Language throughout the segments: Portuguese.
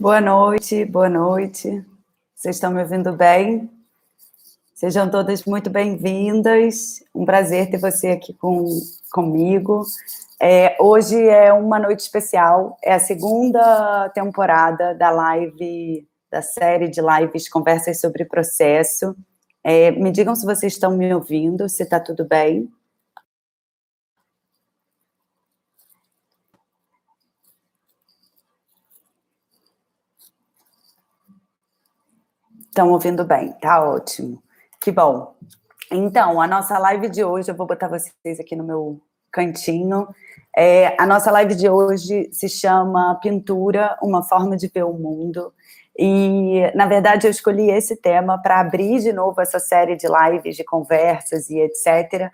Boa noite, boa noite. Vocês estão me ouvindo bem? Sejam todas muito bem-vindas. Um prazer ter você aqui com, comigo. É, hoje é uma noite especial, é a segunda temporada da live, da série de lives Conversas sobre Processo. É, me digam se vocês estão me ouvindo, se está tudo bem. Estão ouvindo bem, tá ótimo. Que bom. Então, a nossa live de hoje, eu vou botar vocês aqui no meu cantinho. É, a nossa live de hoje se chama Pintura, uma forma de ver o mundo. E, na verdade, eu escolhi esse tema para abrir de novo essa série de lives, de conversas e etc.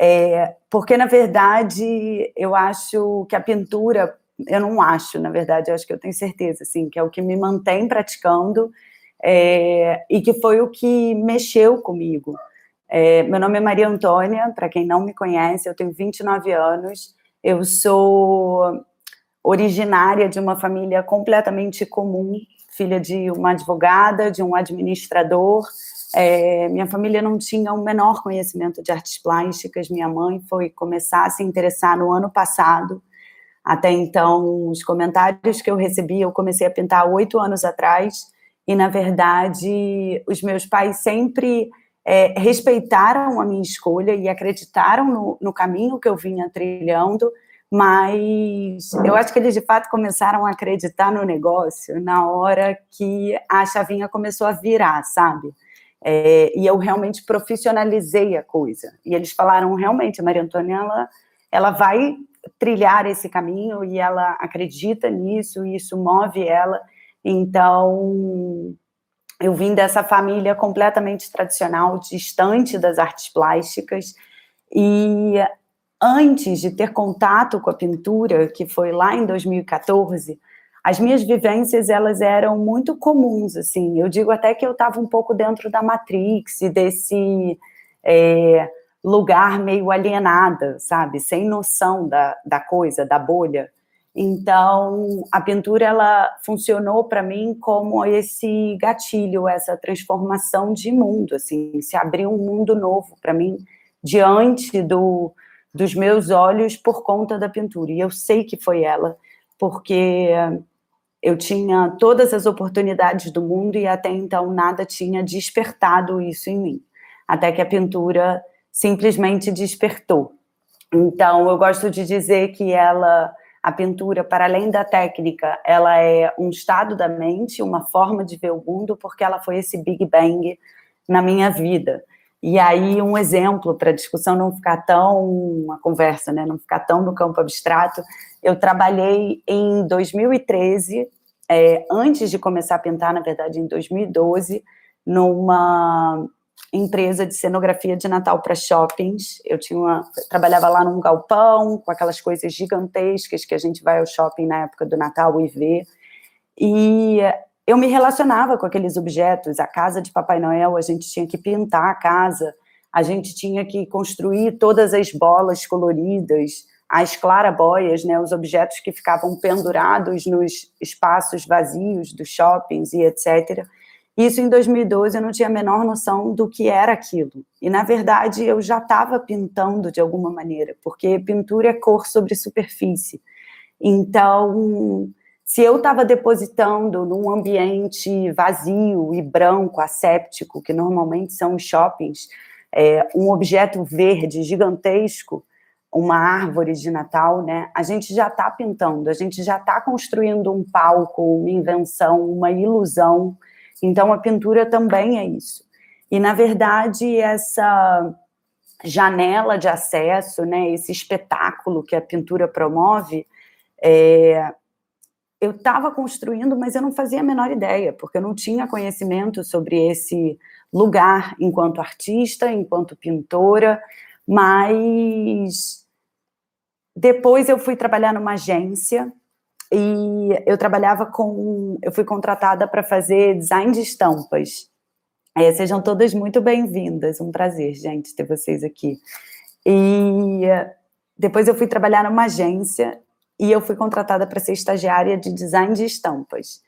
É, porque, na verdade, eu acho que a pintura, eu não acho, na verdade, eu acho que eu tenho certeza, assim, que é o que me mantém praticando é, e que foi o que mexeu comigo. É, meu nome é Maria Antônia, para quem não me conhece, eu tenho 29 anos, eu sou originária de uma família completamente comum, filha de uma advogada, de um administrador. É, minha família não tinha o menor conhecimento de artes plásticas. Minha mãe foi começar a se interessar no ano passado. Até então, os comentários que eu recebi, eu comecei a pintar oito anos atrás e, na verdade, os meus pais sempre é, respeitaram a minha escolha e acreditaram no, no, caminho que eu vinha trilhando, mas eu acho que eles, de fato, começaram a acreditar no negócio na hora que a chavinha começou a virar, sabe? É, e eu realmente profissionalizei a coisa. E eles falaram, realmente, a Maria Antônia, ela, ela vai trilhar esse caminho e ela acredita nisso, e isso move ela, então, eu vim dessa família completamente tradicional, distante das artes plásticas, e antes de ter contato com a pintura, que foi lá em 2014, as minhas vivências elas eram muito comuns, assim. Eu digo até que eu estava um pouco dentro da Matrix e desse é, lugar meio alienada, sabe, sem noção da, da coisa, da bolha. Então, a pintura ela funcionou para mim como esse gatilho, essa transformação de mundo, assim, se abriu um mundo novo para mim diante do, dos meus olhos por conta da pintura. E eu sei que foi ela, porque eu tinha todas as oportunidades do mundo e até então nada tinha despertado isso em mim. Até que a pintura simplesmente despertou. Então, eu gosto de dizer que ela a pintura, para além da técnica, ela é um estado da mente, uma forma de ver o mundo, porque ela foi esse Big Bang na minha vida. E aí, um exemplo para a discussão não ficar tão, uma conversa, né, não ficar tão no campo abstrato, eu trabalhei em 2013, é, antes de começar a pintar, na verdade, em 2012, numa empresa de cenografia de Natal para shoppings. Eu tinha uma, trabalhava lá num galpão com aquelas coisas gigantescas que a gente vai ao shopping na época do Natal e vê. E eu me relacionava com aqueles objetos. A casa de Papai Noel, a gente tinha que pintar a casa, a gente tinha que construir todas as bolas coloridas, as clarabóias, né, os objetos que ficavam pendurados nos espaços vazios dos shoppings e etc. Isso em 2012 eu não tinha a menor noção do que era aquilo. E na verdade eu já estava pintando de alguma maneira, porque pintura é cor sobre superfície. Então, se eu estava depositando num ambiente vazio e branco, asséptico, que normalmente são os shoppings, é, um objeto verde gigantesco, uma árvore de Natal, né? A gente já está pintando, a gente já está construindo um palco, uma invenção, uma ilusão então, a pintura também é isso. E, na verdade, essa janela de acesso, né, esse espetáculo que a pintura promove, é, eu estava construindo, mas eu não fazia a menor ideia, porque eu não tinha conhecimento sobre esse lugar enquanto artista, enquanto pintora, mas depois eu fui trabalhar numa agência e eu trabalhava com, eu fui contratada para fazer design de estampas. É, sejam todas muito bem-vindas, um prazer, gente, ter vocês aqui. E depois eu fui trabalhar numa agência e eu fui contratada para ser estagiária de design de estampas.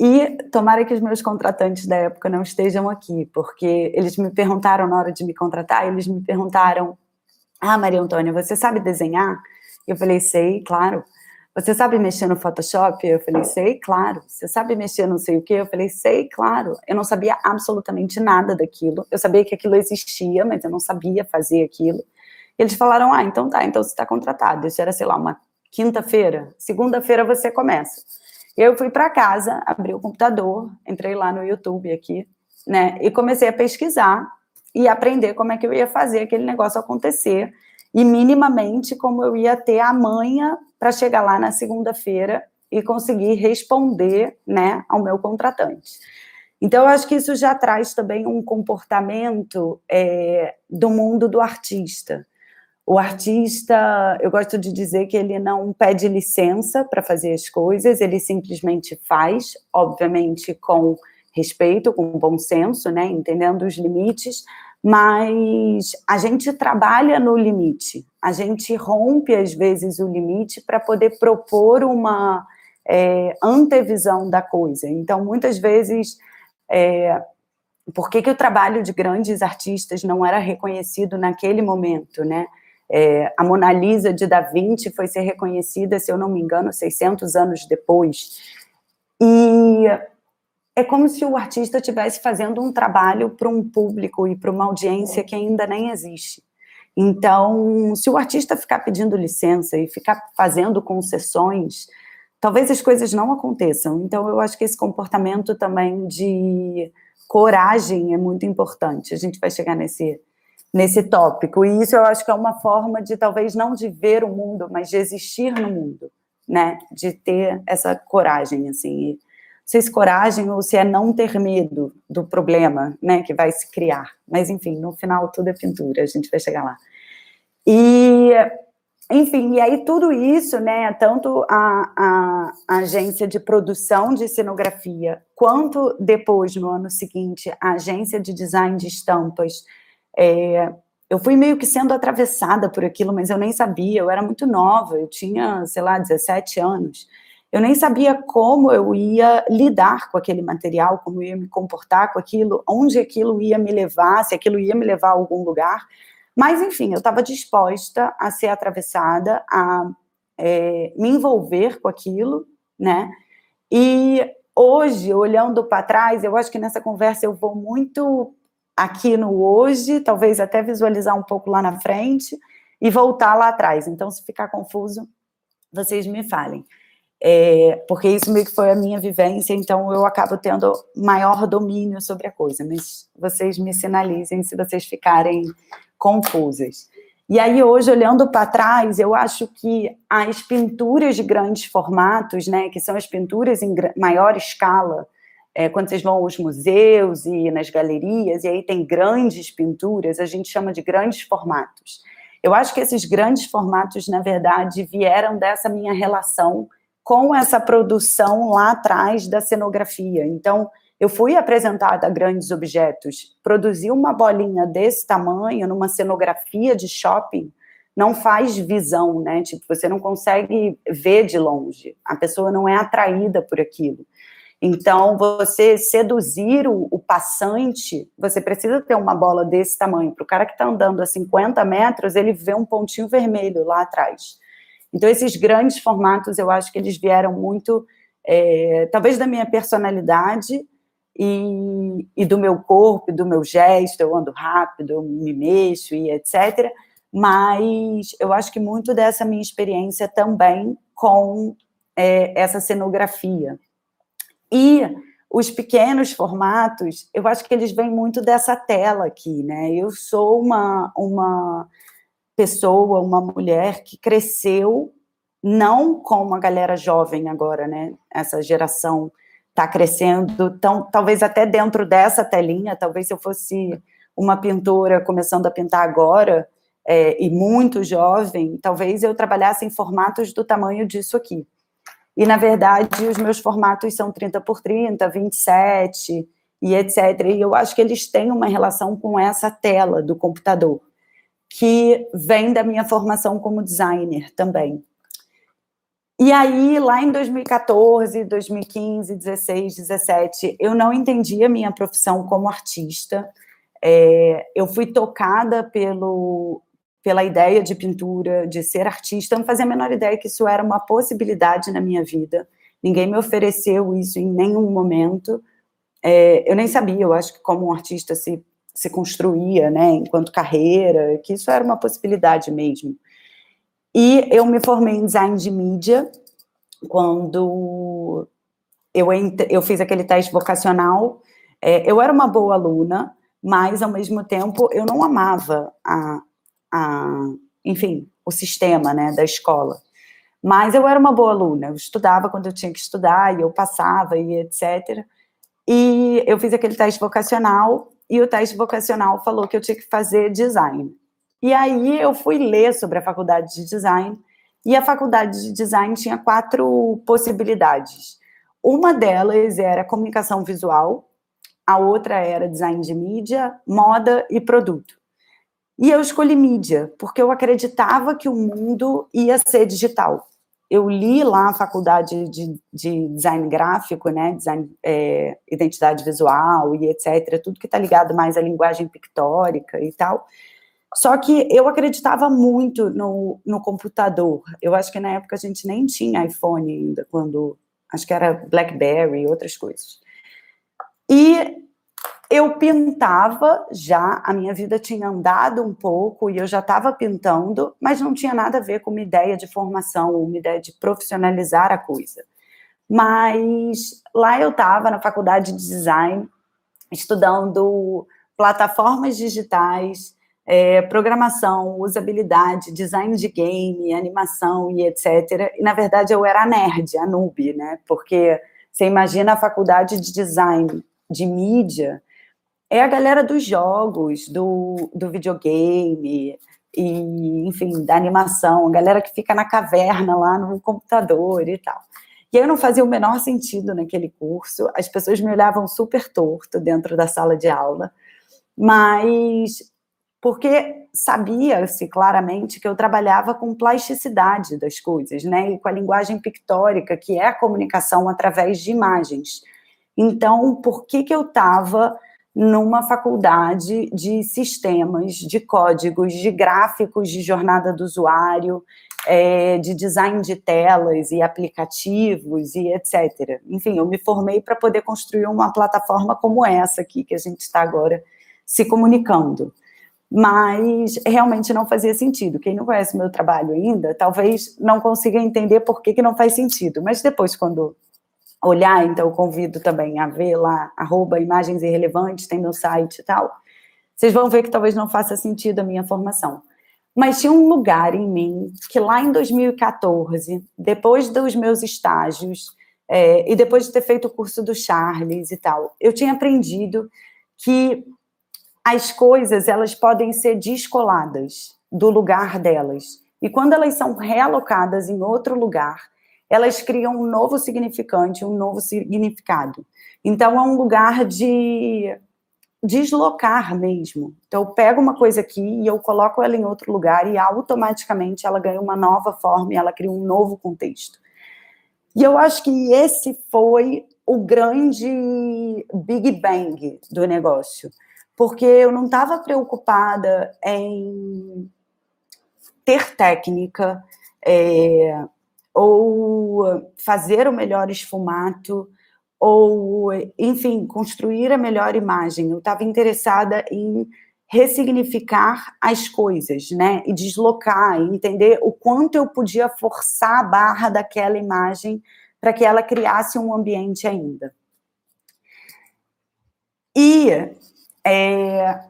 E tomara que os meus contratantes da época não estejam aqui, porque eles me perguntaram na hora de me contratar, eles me perguntaram: Ah, Maria Antônia, você sabe desenhar? Eu falei: Sei, claro. Você sabe mexer no Photoshop? Eu falei: Sei, claro. Você sabe mexer não sei o quê? Eu falei: Sei, claro. Eu não sabia absolutamente nada daquilo. Eu sabia que aquilo existia, mas eu não sabia fazer aquilo. Eles falaram: Ah, então tá, então você está contratado. Isso era, sei lá, uma quinta-feira. Segunda-feira você começa. Eu fui para casa, abri o computador, entrei lá no YouTube aqui, né, e comecei a pesquisar e aprender como é que eu ia fazer aquele negócio acontecer e minimamente como eu ia ter a manha para chegar lá na segunda-feira e conseguir responder, né, ao meu contratante. Então, eu acho que isso já traz também um comportamento é, do mundo do artista. O artista, eu gosto de dizer que ele não pede licença para fazer as coisas, ele simplesmente faz, obviamente com respeito, com bom senso, né, entendendo os limites, mas a gente trabalha no limite, a gente rompe às vezes o limite para poder propor uma é, antevisão da coisa. Então, muitas vezes, é, por que, que o trabalho de grandes artistas não era reconhecido naquele momento, né? É, a Mona Lisa de Da Vinci foi ser reconhecida, se eu não me engano, 600 anos depois. E é como se o artista estivesse fazendo um trabalho para um público e para uma audiência que ainda nem existe. Então, se o artista ficar pedindo licença e ficar fazendo concessões, talvez as coisas não aconteçam. Então, eu acho que esse comportamento também de coragem é muito importante. A gente vai chegar nesse nesse tópico. E isso eu acho que é uma forma de talvez não de ver o mundo, mas de existir no mundo, né? De ter essa coragem, assim. E, sei se coragem ou se é não ter medo do problema, né, que vai se criar. Mas, enfim, no final tudo é pintura, a gente vai chegar lá. E, enfim, e aí tudo isso, né, tanto a, a, a agência de produção de cenografia, quanto depois, no ano seguinte, a agência de design de estampas, é, eu fui meio que sendo atravessada por aquilo, mas eu nem sabia, eu era muito nova, eu tinha, sei lá, 17 anos. Eu nem sabia como eu ia lidar com aquele material, como eu ia me comportar com aquilo, onde aquilo ia me levar, se aquilo ia me levar a algum lugar. Mas, enfim, eu estava disposta a ser atravessada, a é, me envolver com aquilo, né? E hoje, olhando para trás, eu acho que nessa conversa eu vou muito aqui no hoje, talvez até visualizar um pouco lá na frente e voltar lá atrás. Então, se ficar confuso, vocês me falem. É, porque isso meio que foi a minha vivência, então eu acabo tendo maior domínio sobre a coisa, mas vocês me sinalizem se vocês ficarem confusas. E aí, hoje, olhando para trás, eu acho que as pinturas de grandes formatos, né, que são as pinturas em maior escala, é, quando vocês vão aos museus e nas galerias, e aí tem grandes pinturas, a gente chama de grandes formatos. Eu acho que esses grandes formatos, na verdade, vieram dessa minha relação com essa produção lá atrás da cenografia. Então, eu fui apresentada a grandes objetos. Produzir uma bolinha desse tamanho numa cenografia de shopping não faz visão, né? Tipo, você não consegue ver de longe. A pessoa não é atraída por aquilo. Então, você seduzir o, o passante, você precisa ter uma bola desse tamanho. Para o cara que está andando a 50 metros, ele vê um pontinho vermelho lá atrás. Então, esses grandes formatos, eu acho que eles vieram muito, é, talvez da minha personalidade e, e, do meu corpo, do meu gesto, eu ando rápido, eu me mexo e etc. Mas eu acho que muito dessa minha experiência também com é, essa cenografia. E os pequenos formatos, eu acho que eles vêm muito dessa tela aqui, né? Eu sou uma, uma pessoa, uma mulher que cresceu não com uma galera jovem agora, né? Essa geração está crescendo, tão, talvez até dentro dessa telinha, talvez se eu fosse uma pintora começando a pintar agora, é, e muito jovem, talvez eu trabalhasse em formatos do tamanho disso aqui. E, na verdade, os meus formatos são 30 por 30, 27 e etc. E eu acho que eles têm uma relação com essa tela do computador, que vem da minha formação como designer também. E aí, lá em 2014, 2015, 16, 17, eu não entendia minha profissão como artista. É, eu fui tocada pelo, pela ideia de pintura, de ser artista. Eu não fazia a menor ideia que isso era uma possibilidade na minha vida. Ninguém me ofereceu isso em nenhum momento. É, eu nem sabia, eu acho que como um artista se, se construía, né, enquanto carreira, que isso era uma possibilidade mesmo. E eu me formei em design de mídia quando eu, eu fiz aquele teste vocacional. É, eu era uma boa aluna, mas ao mesmo tempo eu não amava a, a enfim, o sistema, né, da escola. Mas eu era uma boa aluna, eu estudava quando eu tinha que estudar, e eu passava, e etc. E eu fiz aquele teste vocacional, e o teste vocacional falou que eu tinha que fazer design. E aí eu fui ler sobre a faculdade de design, e a faculdade de design tinha quatro possibilidades. Uma delas era comunicação visual, a outra era design de mídia, moda e produto. E eu escolhi mídia, porque eu acreditava que o mundo ia ser digital. Eu li lá a faculdade de, de design gráfico, né, design, é, identidade visual e etc., tudo que está ligado mais à linguagem pictórica e tal. Só que eu acreditava muito no, no computador. Eu acho que na época a gente nem tinha iPhone ainda, quando acho que era BlackBerry e outras coisas. E eu pintava já, a minha vida tinha andado um pouco e eu já estava pintando, mas não tinha nada a ver com uma ideia de formação, uma ideia de profissionalizar a coisa. Mas lá eu estava na faculdade de design, estudando plataformas digitais, é, programação, usabilidade, design de game, animação e etc. E, na verdade, eu era a nerd, a noob, né? Porque você imagina a faculdade de design de mídia, é a galera dos jogos, do, do videogame, e, enfim, da animação, a galera que fica na caverna lá no computador e tal. E aí não fazia o menor sentido naquele curso, as pessoas me olhavam super torto dentro da sala de aula, mas porque sabia-se claramente que eu trabalhava com plasticidade das coisas, né, e com a linguagem pictórica, que é a comunicação através de imagens. Então, por que que eu estava numa faculdade de sistemas, de códigos, de gráficos de jornada do usuário, é, de design de telas e aplicativos e etc. Enfim, eu me formei para poder construir uma plataforma como essa aqui que a gente está agora se comunicando mas realmente não fazia sentido. Quem não conhece meu trabalho ainda, talvez não consiga entender por que, que não faz sentido, mas depois, quando olhar, então eu convido também a ver lá, arroba imagens irrelevantes, tem meu site e tal, vocês vão ver que talvez não faça sentido a minha formação. Mas tinha um lugar em mim que lá em 2014, depois dos meus estágios, é, e depois de ter feito o curso do Charles e tal, eu tinha aprendido que as coisas elas podem ser descoladas do lugar delas. E quando elas são realocadas em outro lugar, elas criam um novo significante, um novo significado. Então é um lugar de deslocar mesmo. Então eu pego uma coisa aqui e eu coloco ela em outro lugar e automaticamente ela ganha uma nova forma e ela cria um novo contexto. E eu acho que esse foi o grande Big Bang do negócio porque eu não estava preocupada em ter técnica é, ou fazer o melhor esfumato ou, enfim, construir a melhor imagem. Eu estava interessada em ressignificar as coisas, né? E deslocar, e entender o quanto eu podia forçar a barra daquela imagem para que ela criasse um ambiente ainda. E é,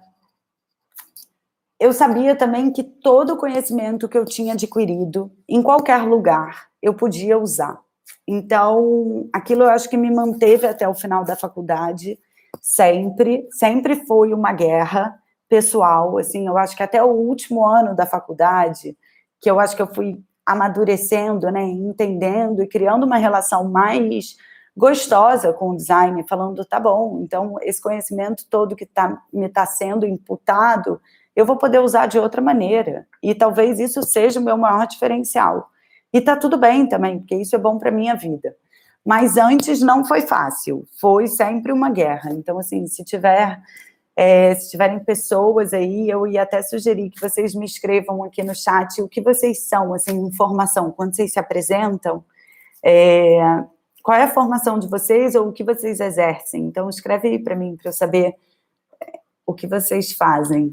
eu sabia também que todo o conhecimento que eu tinha adquirido, em qualquer lugar, eu podia usar. Então, aquilo eu acho que me manteve até o final da faculdade, sempre, sempre foi uma guerra pessoal, assim, eu acho que até o último ano da faculdade, que eu acho que eu fui amadurecendo, né, entendendo e criando uma relação mais gostosa com o design, falando, tá bom, então esse conhecimento todo que tá, me está sendo imputado, eu vou poder usar de outra maneira. E talvez isso seja o meu maior diferencial. E tá tudo bem também, porque isso é bom para minha vida. Mas antes não foi fácil, foi sempre uma guerra. Então, assim, se tiver é, se tiverem pessoas aí, eu ia até sugerir que vocês me escrevam aqui no chat o que vocês são, assim, informação, quando vocês se apresentam, é, qual é a formação de vocês ou o que vocês exercem. Então, escreve aí para mim, para eu saber é, o que vocês fazem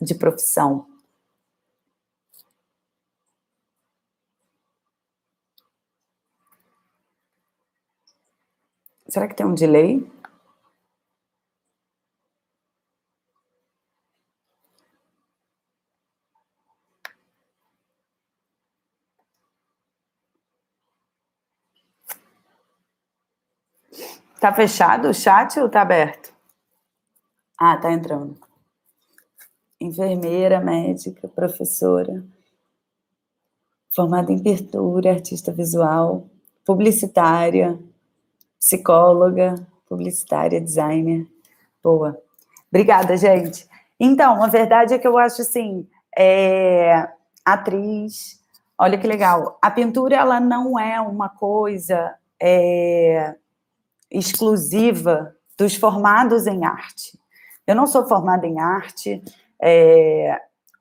de profissão. Será que tem um delay? Tá fechado o chat ou tá aberto? Ah, tá entrando. Enfermeira, médica, professora, formada em pintura, artista visual, publicitária, psicóloga, publicitária, designer. Boa. Obrigada, gente. Então, a verdade é que eu acho assim, é, atriz, olha que legal. A pintura, ela não é uma coisa é, exclusiva dos formados em arte. Eu não sou formada em arte, é,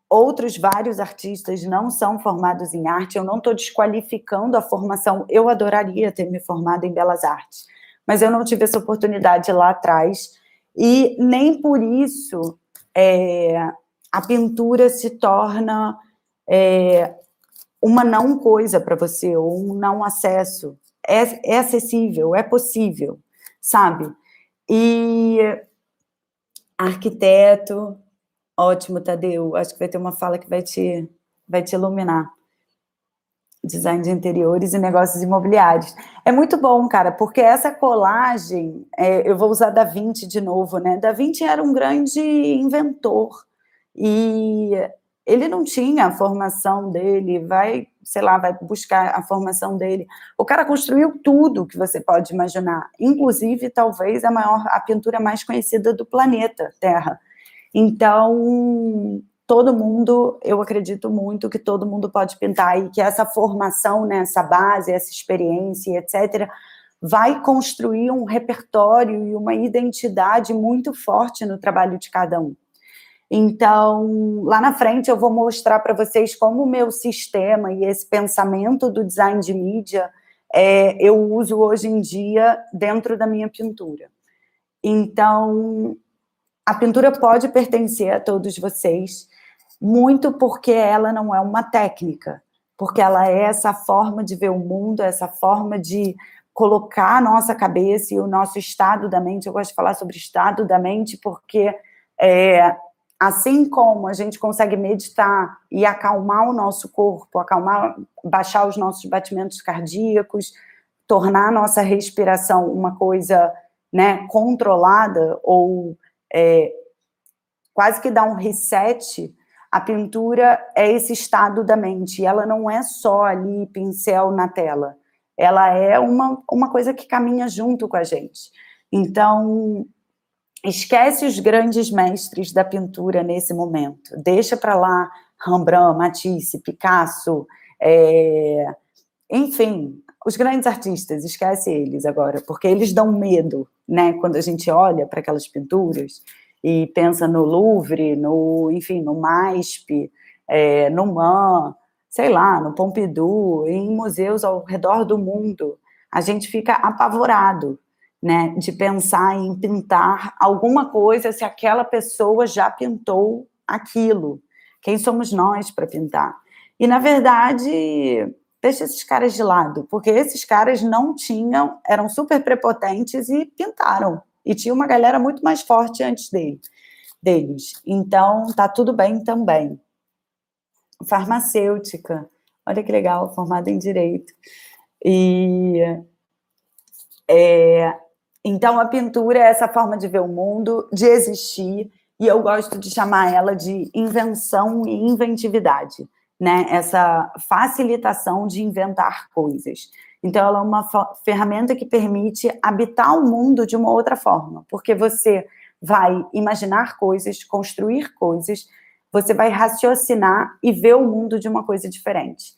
outros vários artistas não são formados em arte, eu não estou desqualificando a formação, eu adoraria ter me formado em belas artes, mas eu não tive essa oportunidade lá atrás, e nem por isso é, a pintura se torna é, uma não coisa para você, ou um não acesso. É, é acessível, é possível, sabe? E arquiteto, ótimo, Tadeu, acho que vai ter uma fala que vai te, vai te iluminar. Design de interiores e negócios imobiliários. É muito bom, cara, porque essa colagem, é, eu vou usar Da Vinci de novo, né? Da Vinci era um grande inventor e ele não tinha a formação dele, vai sei lá, vai buscar a formação dele. O cara construiu tudo que você pode imaginar, inclusive talvez a maior a pintura mais conhecida do planeta Terra. Então, todo mundo, eu acredito muito que todo mundo pode pintar e que essa formação, né, essa base, essa experiência, etc, vai construir um repertório e uma identidade muito forte no trabalho de cada um. Então, lá na frente eu vou mostrar para vocês como o meu sistema e esse pensamento do design de mídia é, eu uso hoje em dia dentro da minha pintura. Então, a pintura pode pertencer a todos vocês, muito porque ela não é uma técnica, porque ela é essa forma de ver o mundo, essa forma de colocar a nossa cabeça e o nosso estado da mente. Eu gosto de falar sobre estado da mente porque é, Assim como a gente consegue meditar e acalmar o nosso corpo, acalmar, baixar os nossos batimentos cardíacos, tornar a nossa respiração uma coisa né, controlada ou é, quase que dar um reset, a pintura é esse estado da mente. Ela não é só ali pincel na tela. Ela é uma, uma coisa que caminha junto com a gente. Então, esquece os grandes mestres da pintura nesse momento. Deixa para lá Rembrandt, Matisse, Picasso, é... enfim, os grandes artistas, esquece eles agora, porque eles dão medo, né? Quando a gente olha para aquelas pinturas e pensa no Louvre, no, enfim, no MASP, é, no MAN, sei lá, no Pompidou, em museus ao redor do mundo, a gente fica apavorado, né, de pensar em pintar alguma coisa se aquela pessoa já pintou aquilo. Quem somos nós para pintar? E, na verdade, deixa esses caras de lado, porque esses caras não tinham, eram super prepotentes e pintaram. E tinha uma galera muito mais forte antes dele, deles. Então, tá tudo bem também. Farmacêutica, olha que legal, formada em Direito. E é, então, a pintura é essa forma de ver o mundo, de existir, e eu gosto de chamar ela de invenção e inventividade, né? Essa facilitação de inventar coisas. Então, ela é uma ferramenta que permite habitar o mundo de uma outra forma, porque você vai imaginar coisas, construir coisas, você vai raciocinar e ver o mundo de uma coisa diferente.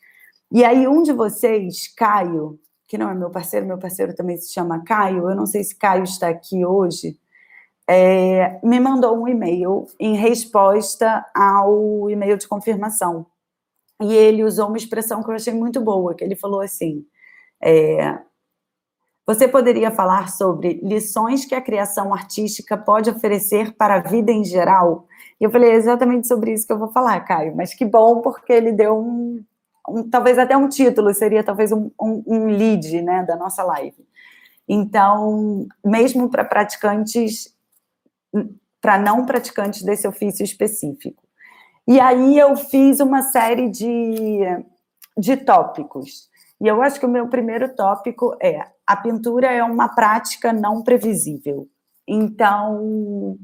E aí, um de vocês, Caio, que não é meu parceiro, meu parceiro também se chama Caio, eu não sei se Caio está aqui hoje, é, me mandou um e-mail em resposta ao e-mail de confirmação. E ele usou uma expressão que eu achei muito boa, que ele falou assim, é, você poderia falar sobre lições que a criação artística pode oferecer para a vida em geral? E eu falei, é exatamente sobre isso que eu vou falar, Caio, mas que bom, porque ele deu um, um, talvez até um título, seria talvez um, um, um lead né, da nossa live. Então, mesmo para praticantes, para não praticantes desse ofício específico. E aí eu fiz uma série de, de tópicos. E eu acho que o meu primeiro tópico é: a pintura é uma prática não previsível. Então,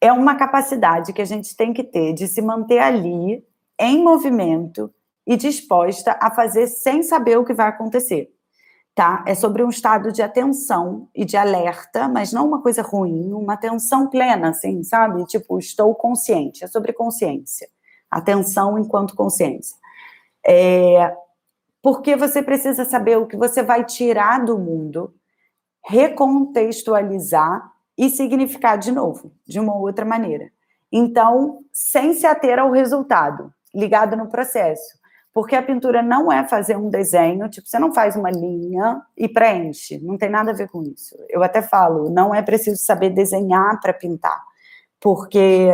é uma capacidade que a gente tem que ter de se manter ali, em movimento, e disposta a fazer sem saber o que vai acontecer. Tá? É sobre um estado de atenção e de alerta, mas não uma coisa ruim, uma atenção plena, assim, sabe? Tipo, estou consciente, é sobre consciência. Atenção enquanto consciência. É, porque você precisa saber o que você vai tirar do mundo, recontextualizar e significar de novo, de uma outra maneira. Então, sem se ater ao resultado, ligado no processo. Porque a pintura não é fazer um desenho, tipo, você não faz uma linha e preenche, não tem nada a ver com isso. Eu até falo, não é preciso saber desenhar para pintar, porque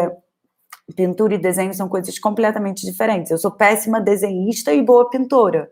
pintura e desenho são coisas completamente diferentes. Eu sou péssima desenhista e boa pintora.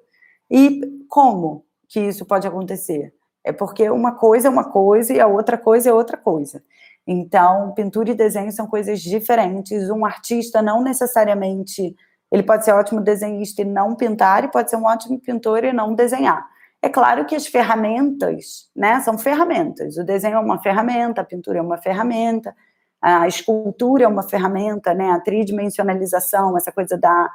E como que isso pode acontecer? É porque uma coisa é uma coisa e a outra coisa é outra coisa. Então, pintura e desenho são coisas diferentes. Um artista não necessariamente ele pode ser ótimo desenhista e não pintar, e pode ser um ótimo pintor e não desenhar. É claro que as ferramentas, né, são ferramentas. O desenho é uma ferramenta, a pintura é uma ferramenta, a escultura é uma ferramenta, né, a tridimensionalização, essa coisa da,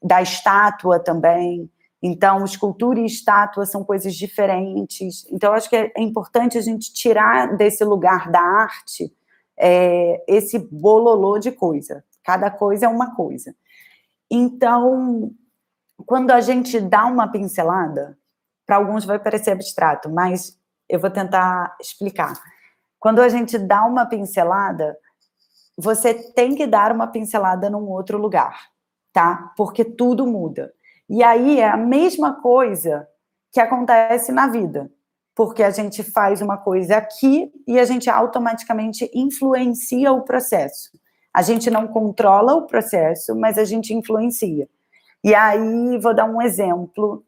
da estátua também. Então, escultura e estátua são coisas diferentes. Então, acho que é, é importante a gente tirar desse lugar da arte é, esse bololô de coisa. Cada coisa é uma coisa. Então, quando a gente dá uma pincelada, para alguns vai parecer abstrato, mas eu vou tentar explicar. Quando a gente dá uma pincelada, você tem que dar uma pincelada num outro lugar, tá? Porque tudo muda. E aí é a mesma coisa que acontece na vida, porque a gente faz uma coisa aqui e a gente automaticamente influencia o processo. A gente não controla o processo, mas a gente influencia. E aí, vou dar um exemplo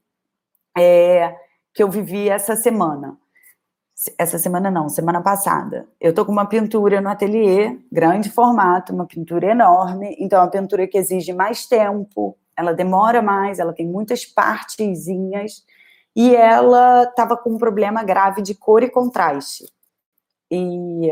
é, que eu vivi essa semana. Essa semana não, semana passada. Eu tô com uma pintura no ateliê, grande formato, uma pintura enorme. Então, é uma pintura que exige mais tempo, ela demora mais, ela tem muitas partezinhas. E ela estava com um problema grave de cor e contraste. E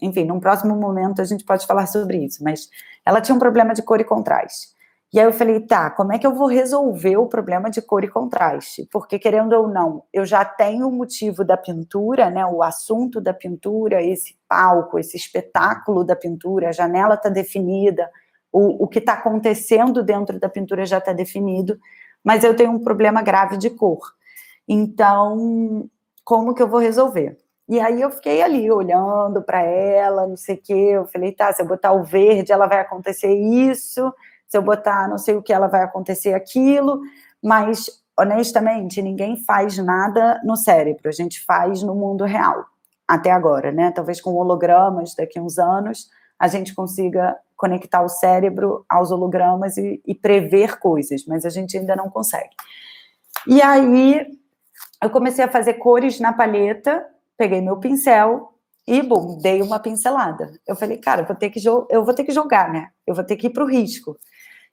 enfim, num próximo momento a gente pode falar sobre isso, mas ela tinha um problema de cor e contraste. E aí eu falei, tá, como é que eu vou resolver o problema de cor e contraste? Porque, querendo ou não, eu já tenho o motivo da pintura, né, o assunto da pintura, esse palco, esse espetáculo da pintura, a janela está definida, o, o que está acontecendo dentro da pintura já está definido, mas eu tenho um problema grave de cor. Então, como que eu vou resolver? E aí eu fiquei ali olhando para ela, não sei o quê. Eu falei, tá, se eu botar o verde, ela vai acontecer isso. Se eu botar não sei o que, ela vai acontecer aquilo. Mas, honestamente, ninguém faz nada no cérebro. A gente faz no mundo real, até agora, né? Talvez com hologramas, daqui a uns anos, a gente consiga conectar o cérebro aos hologramas e, e prever coisas, mas a gente ainda não consegue. E aí eu comecei a fazer cores na palheta peguei meu pincel e, bom, dei uma pincelada. Eu falei, cara, eu vou ter que, eu vou ter que jogar, né? Eu vou ter que ir para o risco.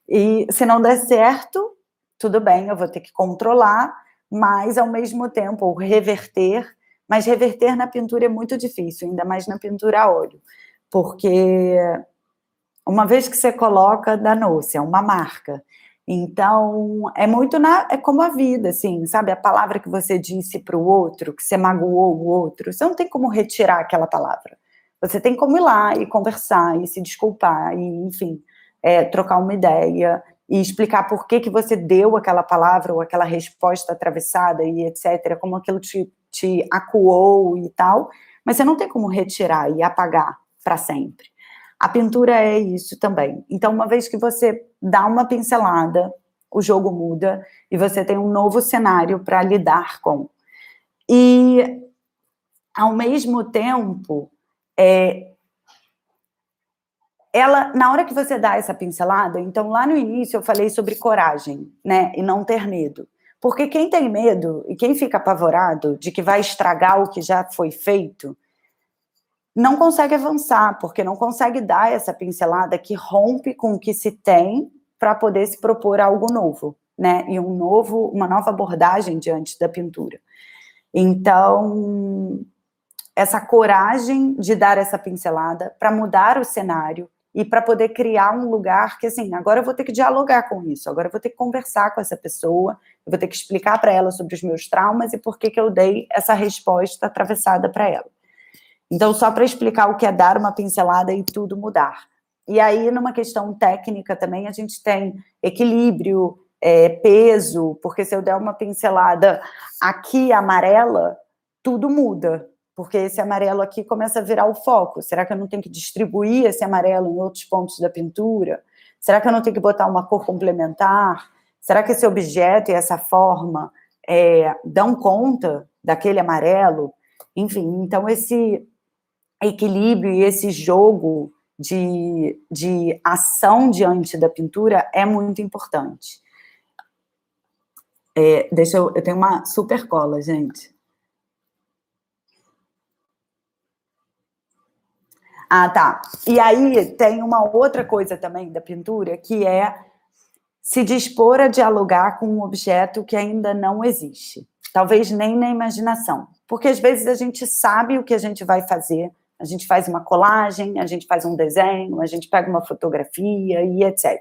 E se não der certo, tudo bem, eu vou ter que controlar, mas ao mesmo tempo, ou reverter. Mas reverter na pintura é muito difícil, ainda mais na pintura a óleo, porque uma vez que você coloca, danou-se, é uma marca. Então, é muito na, é como a vida, assim, sabe? A palavra que você disse para o outro, que você magoou o outro, você não tem como retirar aquela palavra. Você tem como ir lá e conversar e se desculpar e, enfim, é, trocar uma ideia e explicar por que, que você deu aquela palavra ou aquela resposta atravessada e etc., como aquilo te, te acuou e tal, mas você não tem como retirar e apagar para sempre. A pintura é isso também. Então, uma vez que você dá uma pincelada, o jogo muda e você tem um novo cenário para lidar com. E, ao mesmo tempo, é, ela, na hora que você dá essa pincelada, então lá no início eu falei sobre coragem, né, e não ter medo. Porque quem tem medo e quem fica apavorado de que vai estragar o que já foi feito, não consegue avançar, porque não consegue dar essa pincelada que rompe com o que se tem para poder se propor algo novo, né? E um novo, uma nova abordagem diante da pintura. Então, essa coragem de dar essa pincelada para mudar o cenário e para poder criar um lugar que, assim, agora eu vou ter que dialogar com isso, agora eu vou ter que conversar com essa pessoa, eu vou ter que explicar para ela sobre os meus traumas e por que, que eu dei essa resposta atravessada para ela. Então, só para explicar o que é dar uma pincelada e tudo mudar. E aí, numa questão técnica também, a gente tem equilíbrio, é, peso, porque se eu der uma pincelada aqui amarela, tudo muda porque esse amarelo aqui começa a virar o foco. Será que eu não tenho que distribuir esse amarelo em outros pontos da pintura? Será que eu não tenho que botar uma cor complementar? Será que esse objeto e essa forma é, dão conta daquele amarelo? Enfim, então esse equilíbrio e esse jogo de, de ação diante da pintura é muito importante. É, deixa eu, eu tenho uma super cola, gente. Ah, tá. E aí tem uma outra coisa também da pintura, que é se dispor a dialogar com um objeto que ainda não existe. Talvez nem na imaginação. Porque às vezes a gente sabe o que a gente vai fazer, a gente faz uma colagem, a gente faz um desenho, a gente pega uma fotografia e etc.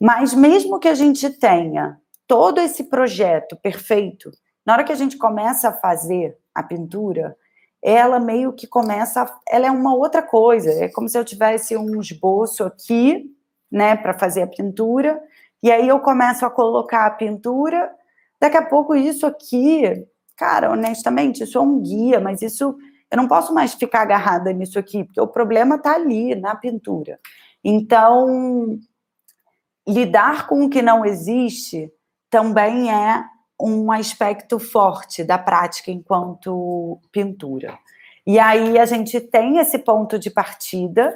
Mas mesmo que a gente tenha todo esse projeto perfeito, na hora que a gente começa a fazer a pintura, ela meio que começa, ela é uma outra coisa, é como se eu tivesse um esboço aqui, né, para fazer a pintura, e aí eu começo a colocar a pintura, daqui a pouco isso aqui, cara, honestamente, isso é um guia, mas isso, eu não posso mais ficar agarrada nisso aqui, porque o problema está ali, na pintura. Então, lidar com o que não existe também é um aspecto forte da prática enquanto pintura. E aí a gente tem esse ponto de partida,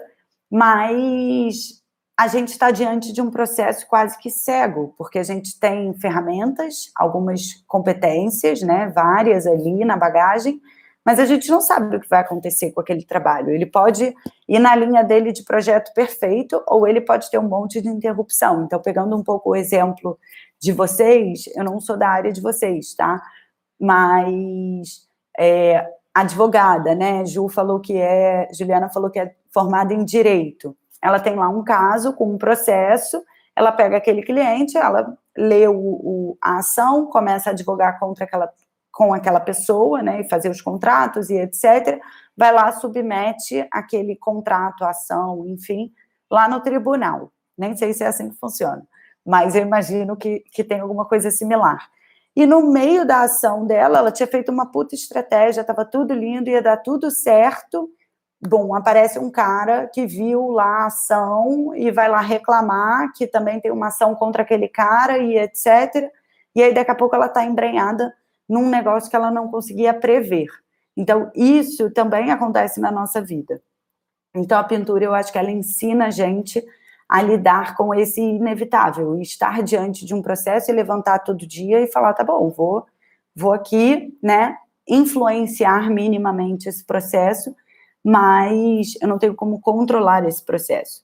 mas a gente está diante de um processo quase que cego, porque a gente tem ferramentas, algumas competências, né, várias ali na bagagem, mas a gente não sabe o que vai acontecer com aquele trabalho. Ele pode ir na linha dele de projeto perfeito, ou ele pode ter um monte de interrupção. Então, pegando um pouco o exemplo de vocês, eu não sou da área de vocês, tá? Mas é, advogada, né? Ju falou que é, Juliana falou que é formada em direito. Ela tem lá um caso com um processo, ela pega aquele cliente, ela lê o, o, a ação, começa a advogar contra aquela, com aquela pessoa, né? E fazer os contratos e etc. Vai lá, submete aquele contrato, ação, enfim, lá no tribunal. Nem sei se é assim que funciona mas eu imagino que, que tem alguma coisa similar. E no meio da ação dela, ela tinha feito uma puta estratégia, estava tudo lindo, ia dar tudo certo. Bom, aparece um cara que viu lá a ação e vai lá reclamar que também tem uma ação contra aquele cara e etc. E aí, daqui a pouco, ela está embrenhada num negócio que ela não conseguia prever. Então, isso também acontece na nossa vida. Então, a pintura, eu acho que ela ensina a gente a lidar com esse inevitável, estar diante de um processo e levantar todo dia e falar, tá bom, vou, vou aqui, né, influenciar minimamente esse processo, mas eu não tenho como controlar esse processo.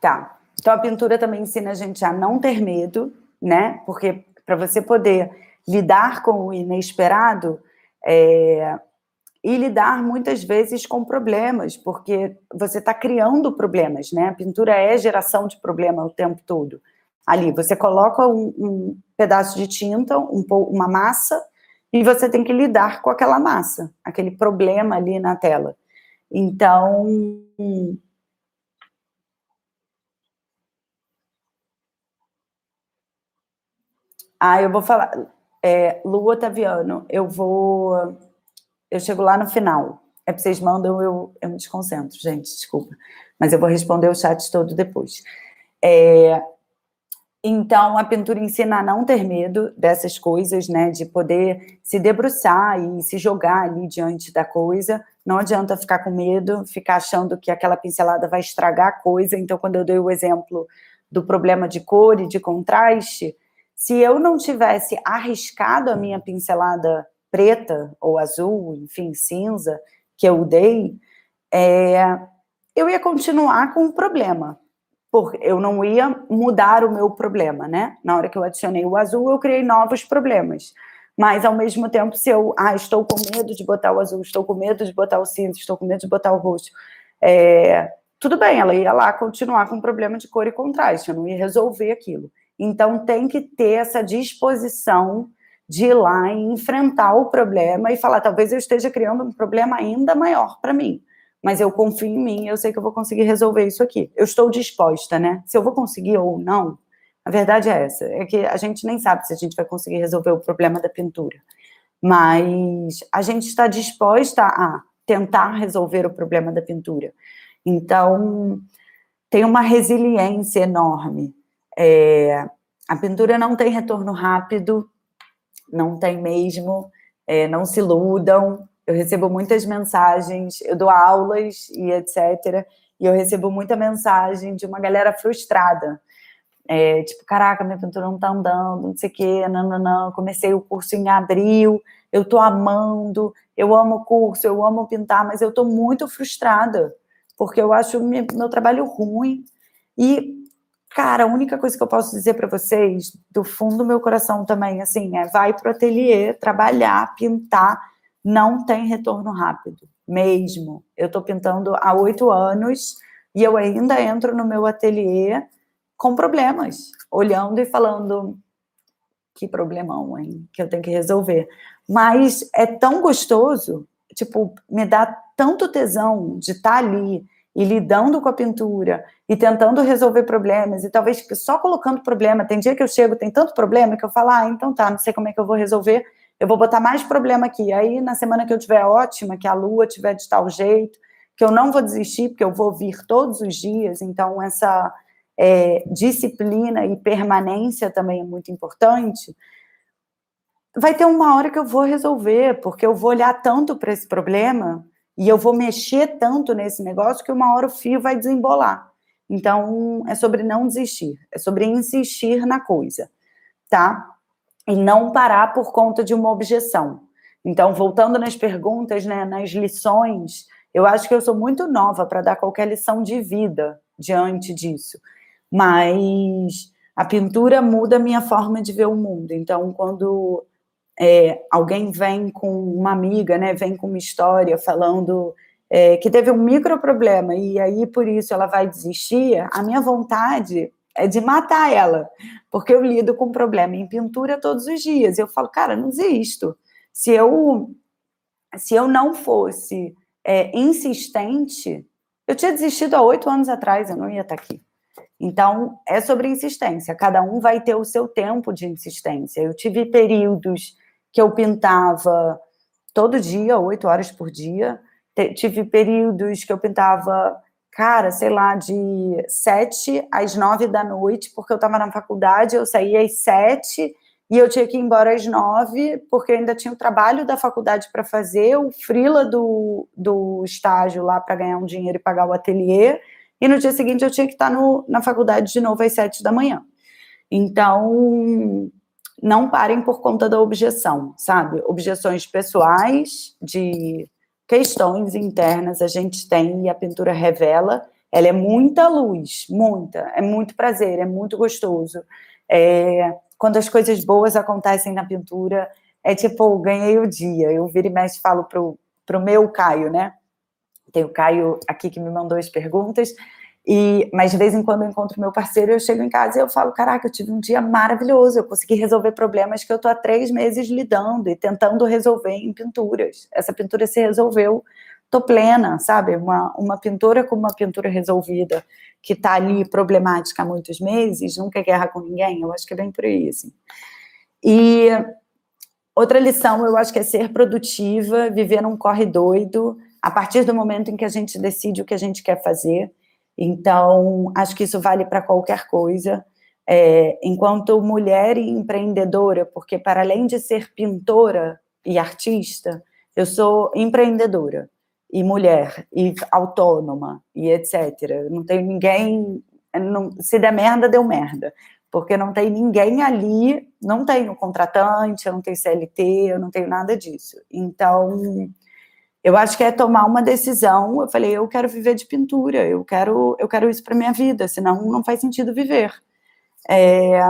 Tá. Então a pintura também ensina a gente a não ter medo, né? Porque para você poder lidar com o inesperado é, e lidar muitas vezes com problemas, porque você está criando problemas, né? A pintura é geração de problema o tempo todo. ali. Você coloca um, um pedaço de tinta, um, uma massa, e você tem que lidar com aquela massa, aquele problema ali na tela. Então. Ah, eu vou falar. É, Lu Otaviano, eu vou. Eu chego lá no final. É porque vocês mandam, eu, eu me desconcentro, gente, desculpa. Mas eu vou responder o chat todo depois. É, então, a pintura ensina a não ter medo dessas coisas, né? De poder se debruçar e se jogar ali diante da coisa. Não adianta ficar com medo, ficar achando que aquela pincelada vai estragar a coisa. Então, quando eu dei o exemplo do problema de cor e de contraste, se eu não tivesse arriscado a minha pincelada preta ou azul, enfim, cinza, que eu dei, é, eu ia continuar com o problema porque eu não ia mudar o meu problema, né? Na hora que eu adicionei o azul, eu criei novos problemas. Mas, ao mesmo tempo, se eu ah, estou com medo de botar o azul, estou com medo de botar o cinza, estou com medo de botar o roxo, é, tudo bem, ela ia lá continuar com o problema de cor e contraste, eu não ia resolver aquilo. Então, tem que ter essa disposição de ir lá e enfrentar o problema e falar: talvez eu esteja criando um problema ainda maior para mim mas eu confio em mim, eu sei que eu vou conseguir resolver isso aqui. Eu estou disposta, né? Se eu vou conseguir ou não, a verdade é essa, é que a gente nem sabe se a gente vai conseguir resolver o problema da pintura. Mas a gente está disposta a tentar resolver o problema da pintura. Então, tem uma resiliência enorme. É, a pintura não tem retorno rápido, não tem mesmo, é, não se iludam, eu recebo muitas mensagens, eu dou aulas e etc. E eu recebo muita mensagem de uma galera frustrada. É, tipo, caraca, minha pintura não tá andando, não sei o quê, não, não, não. Comecei o curso em abril, eu tô amando, eu amo o curso, eu amo pintar, mas eu tô muito frustrada, porque eu acho meu, meu trabalho ruim. E, cara, a única coisa que eu posso dizer para vocês, do fundo do meu coração também, assim, é vai pro ateliê, trabalhar, pintar, não tem retorno rápido, mesmo. Eu estou pintando há oito anos e eu ainda entro no meu ateliê com problemas, olhando e falando que problemão, hein, que eu tenho que resolver. Mas é tão gostoso, tipo, me dá tanto tesão de estar tá ali e lidando com a pintura e tentando resolver problemas e talvez só colocando problema. Tem dia que eu chego, tem tanto problema que eu falo, ah, então tá, não sei como é que eu vou resolver eu vou botar mais problema aqui. Aí, na semana que eu tiver ótima, que a lua tiver de tal jeito, que eu não vou desistir, porque eu vou vir todos os dias, então essa é, disciplina e permanência também é muito importante. Vai ter uma hora que eu vou resolver, porque eu vou olhar tanto para esse problema e eu vou mexer tanto nesse negócio que uma hora o fio vai desembolar. Então, é sobre não desistir, é sobre insistir na coisa, tá? e não parar por conta de uma objeção. Então, voltando nas perguntas, né, nas lições, eu acho que eu sou muito nova para dar qualquer lição de vida diante disso. Mas a pintura muda a minha forma de ver o mundo. Então, quando é, alguém vem com uma amiga, né, vem com uma história falando é, que teve um micro problema e aí por isso ela vai desistir, a minha vontade é de matar ela, porque eu lido com problema em pintura todos os dias. Eu falo, cara, não desisto. Se eu, se eu não fosse é, insistente, eu tinha desistido há oito anos atrás, eu não ia estar aqui. Então, é sobre insistência. Cada um vai ter o seu tempo de insistência. Eu tive períodos que eu pintava todo dia, oito horas por dia. Tive períodos que eu pintava cara, sei lá, de sete às nove da noite, porque eu estava na faculdade, eu saía às sete e eu tinha que ir embora às nove, porque eu ainda tinha o trabalho da faculdade para fazer, o frila do, do estágio lá para ganhar um dinheiro e pagar o ateliê, e no dia seguinte eu tinha que estar no, na faculdade de novo às sete da manhã. Então, não parem por conta da objeção, sabe? Objeções pessoais, de questões internas a gente tem e a pintura revela. Ela é muita luz, muita, é muito prazer, é muito gostoso. É, quando as coisas boas acontecem na pintura, é tipo, ganhei o dia. Eu viro e mexe falo pro, pro meu Caio, né? Tem o Caio aqui que me mandou as perguntas. E, mas de vez em quando eu encontro meu parceiro, eu chego em casa e eu falo, caraca, eu tive um dia maravilhoso, eu consegui resolver problemas que eu tô há três meses lidando e tentando resolver em pinturas. Essa pintura se resolveu, tô plena, sabe? Uma, uma pintura com uma pintura resolvida, que tá ali problemática há muitos meses, nunca guerra com ninguém, eu acho que é bem por aí, assim. E outra lição, eu acho que é ser produtiva, viver num corre doido, a partir do momento em que a gente decide o que a gente quer fazer, então, acho que isso vale para qualquer coisa. É, enquanto mulher e empreendedora, porque para além de ser pintora e artista, eu sou empreendedora e mulher e autônoma e etc. Não tenho ninguém. Não, se der merda, deu merda. Porque não tem ninguém ali, não tenho contratante, eu não tenho CLT, eu não tenho nada disso. Então, eu acho que é tomar uma decisão. Eu falei, eu quero viver de pintura, eu quero, eu quero isso para minha vida, senão não faz sentido viver. É,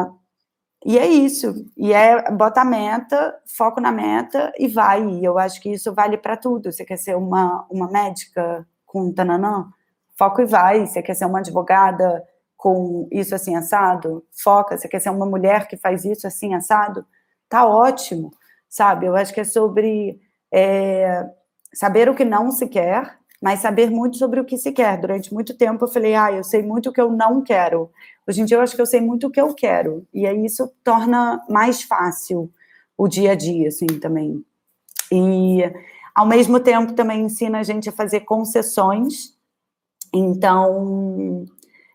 e é isso. E é botar meta, foco na meta e vai. E eu acho que isso vale para tudo. Você quer ser uma, uma médica com tananã? Foco e vai. Você quer ser uma advogada com isso assim assado? Foca. Você quer ser uma mulher que faz isso assim assado? Tá ótimo, sabe? Eu acho que é sobre é, saber o que não se quer, mas saber muito sobre o que se quer. Durante muito tempo eu falei, ah, eu sei muito o que eu não quero. Hoje em dia eu acho que eu sei muito o que eu quero. E aí isso torna mais fácil o dia a dia, assim, também. E ao mesmo tempo também ensina a gente a fazer concessões. Então,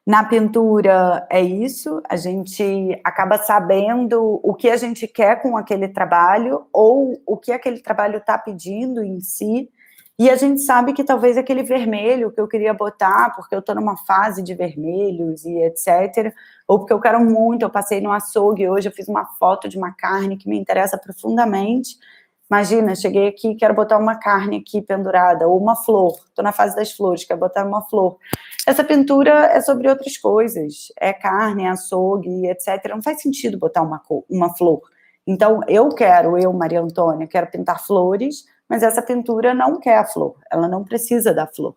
na pintura é isso, a gente acaba sabendo o que a gente quer com aquele trabalho ou o que aquele trabalho está pedindo em si, e a gente sabe que talvez aquele vermelho que eu queria botar, porque eu estou numa fase de vermelhos e etc., ou porque eu quero muito, eu passei no açougue hoje, eu fiz uma foto de uma carne que me interessa profundamente, Imagina, cheguei aqui, quero botar uma carne aqui pendurada, ou uma flor. Estou na fase das flores, quero botar uma flor. Essa pintura é sobre outras coisas. É carne, é açougue, etc. Não faz sentido botar uma, uma flor. Então, eu quero, eu, Maria Antônia, quero pintar flores, mas essa pintura não quer a flor. Ela não precisa da flor.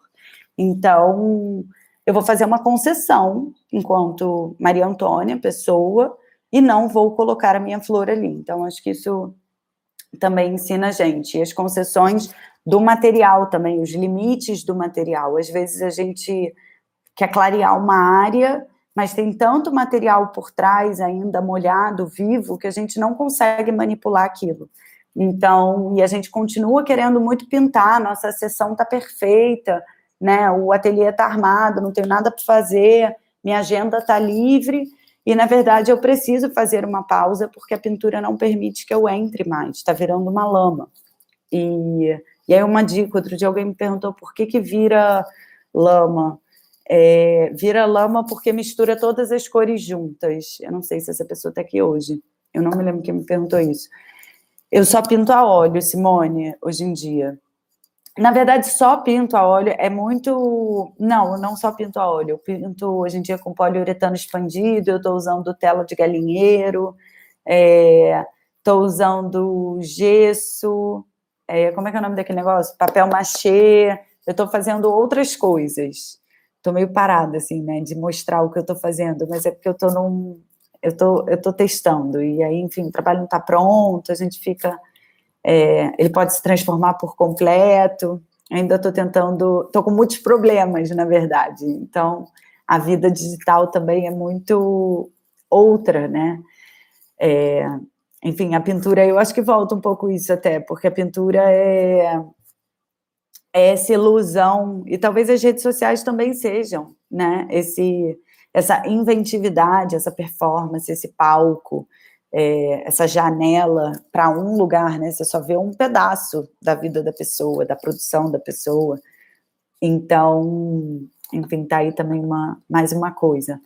Então, eu vou fazer uma concessão enquanto Maria Antônia, pessoa, e não vou colocar a minha flor ali. Então, acho que isso também ensina a gente. E as concessões do material também, os limites do material. Às vezes a gente quer clarear uma área, mas tem tanto material por trás ainda molhado, vivo, que a gente não consegue manipular aquilo. Então, e a gente continua querendo muito pintar, nossa sessão está perfeita, né? O ateliê está armado, não tenho nada para fazer, minha agenda está livre, e, na verdade, eu preciso fazer uma pausa porque a pintura não permite que eu entre mais, está virando uma lama. E, e aí, uma dica: outro dia alguém me perguntou por que, que vira lama. É, vira lama porque mistura todas as cores juntas. Eu não sei se essa pessoa está aqui hoje. Eu não me lembro quem me perguntou isso. Eu só pinto a óleo, Simone, hoje em dia. Na verdade, só pinto a óleo é muito. Não, não só pinto a óleo. Eu pinto hoje em dia com poliuretano expandido, eu estou usando tela de galinheiro, estou é, usando gesso. É, como é que é o nome daquele negócio? Papel machê. Eu estou fazendo outras coisas. Estou meio parada, assim, né, de mostrar o que eu estou fazendo, mas é porque eu estou num. Eu tô, eu tô testando, e aí, enfim, o trabalho não está pronto, a gente fica é, ele pode se transformar por completo. Ainda estou tentando, estou com muitos problemas, na verdade. Então, a vida digital também é muito outra, né? É, enfim, a pintura, eu acho que volta um pouco isso até, porque a pintura é, é essa ilusão, e talvez as redes sociais também sejam, né? Esse, essa inventividade, essa performance, esse palco, é, essa janela para um lugar, né? Você só vê um pedaço da vida da pessoa, da produção da pessoa. Então, enfim, tá aí também uma, mais uma coisa.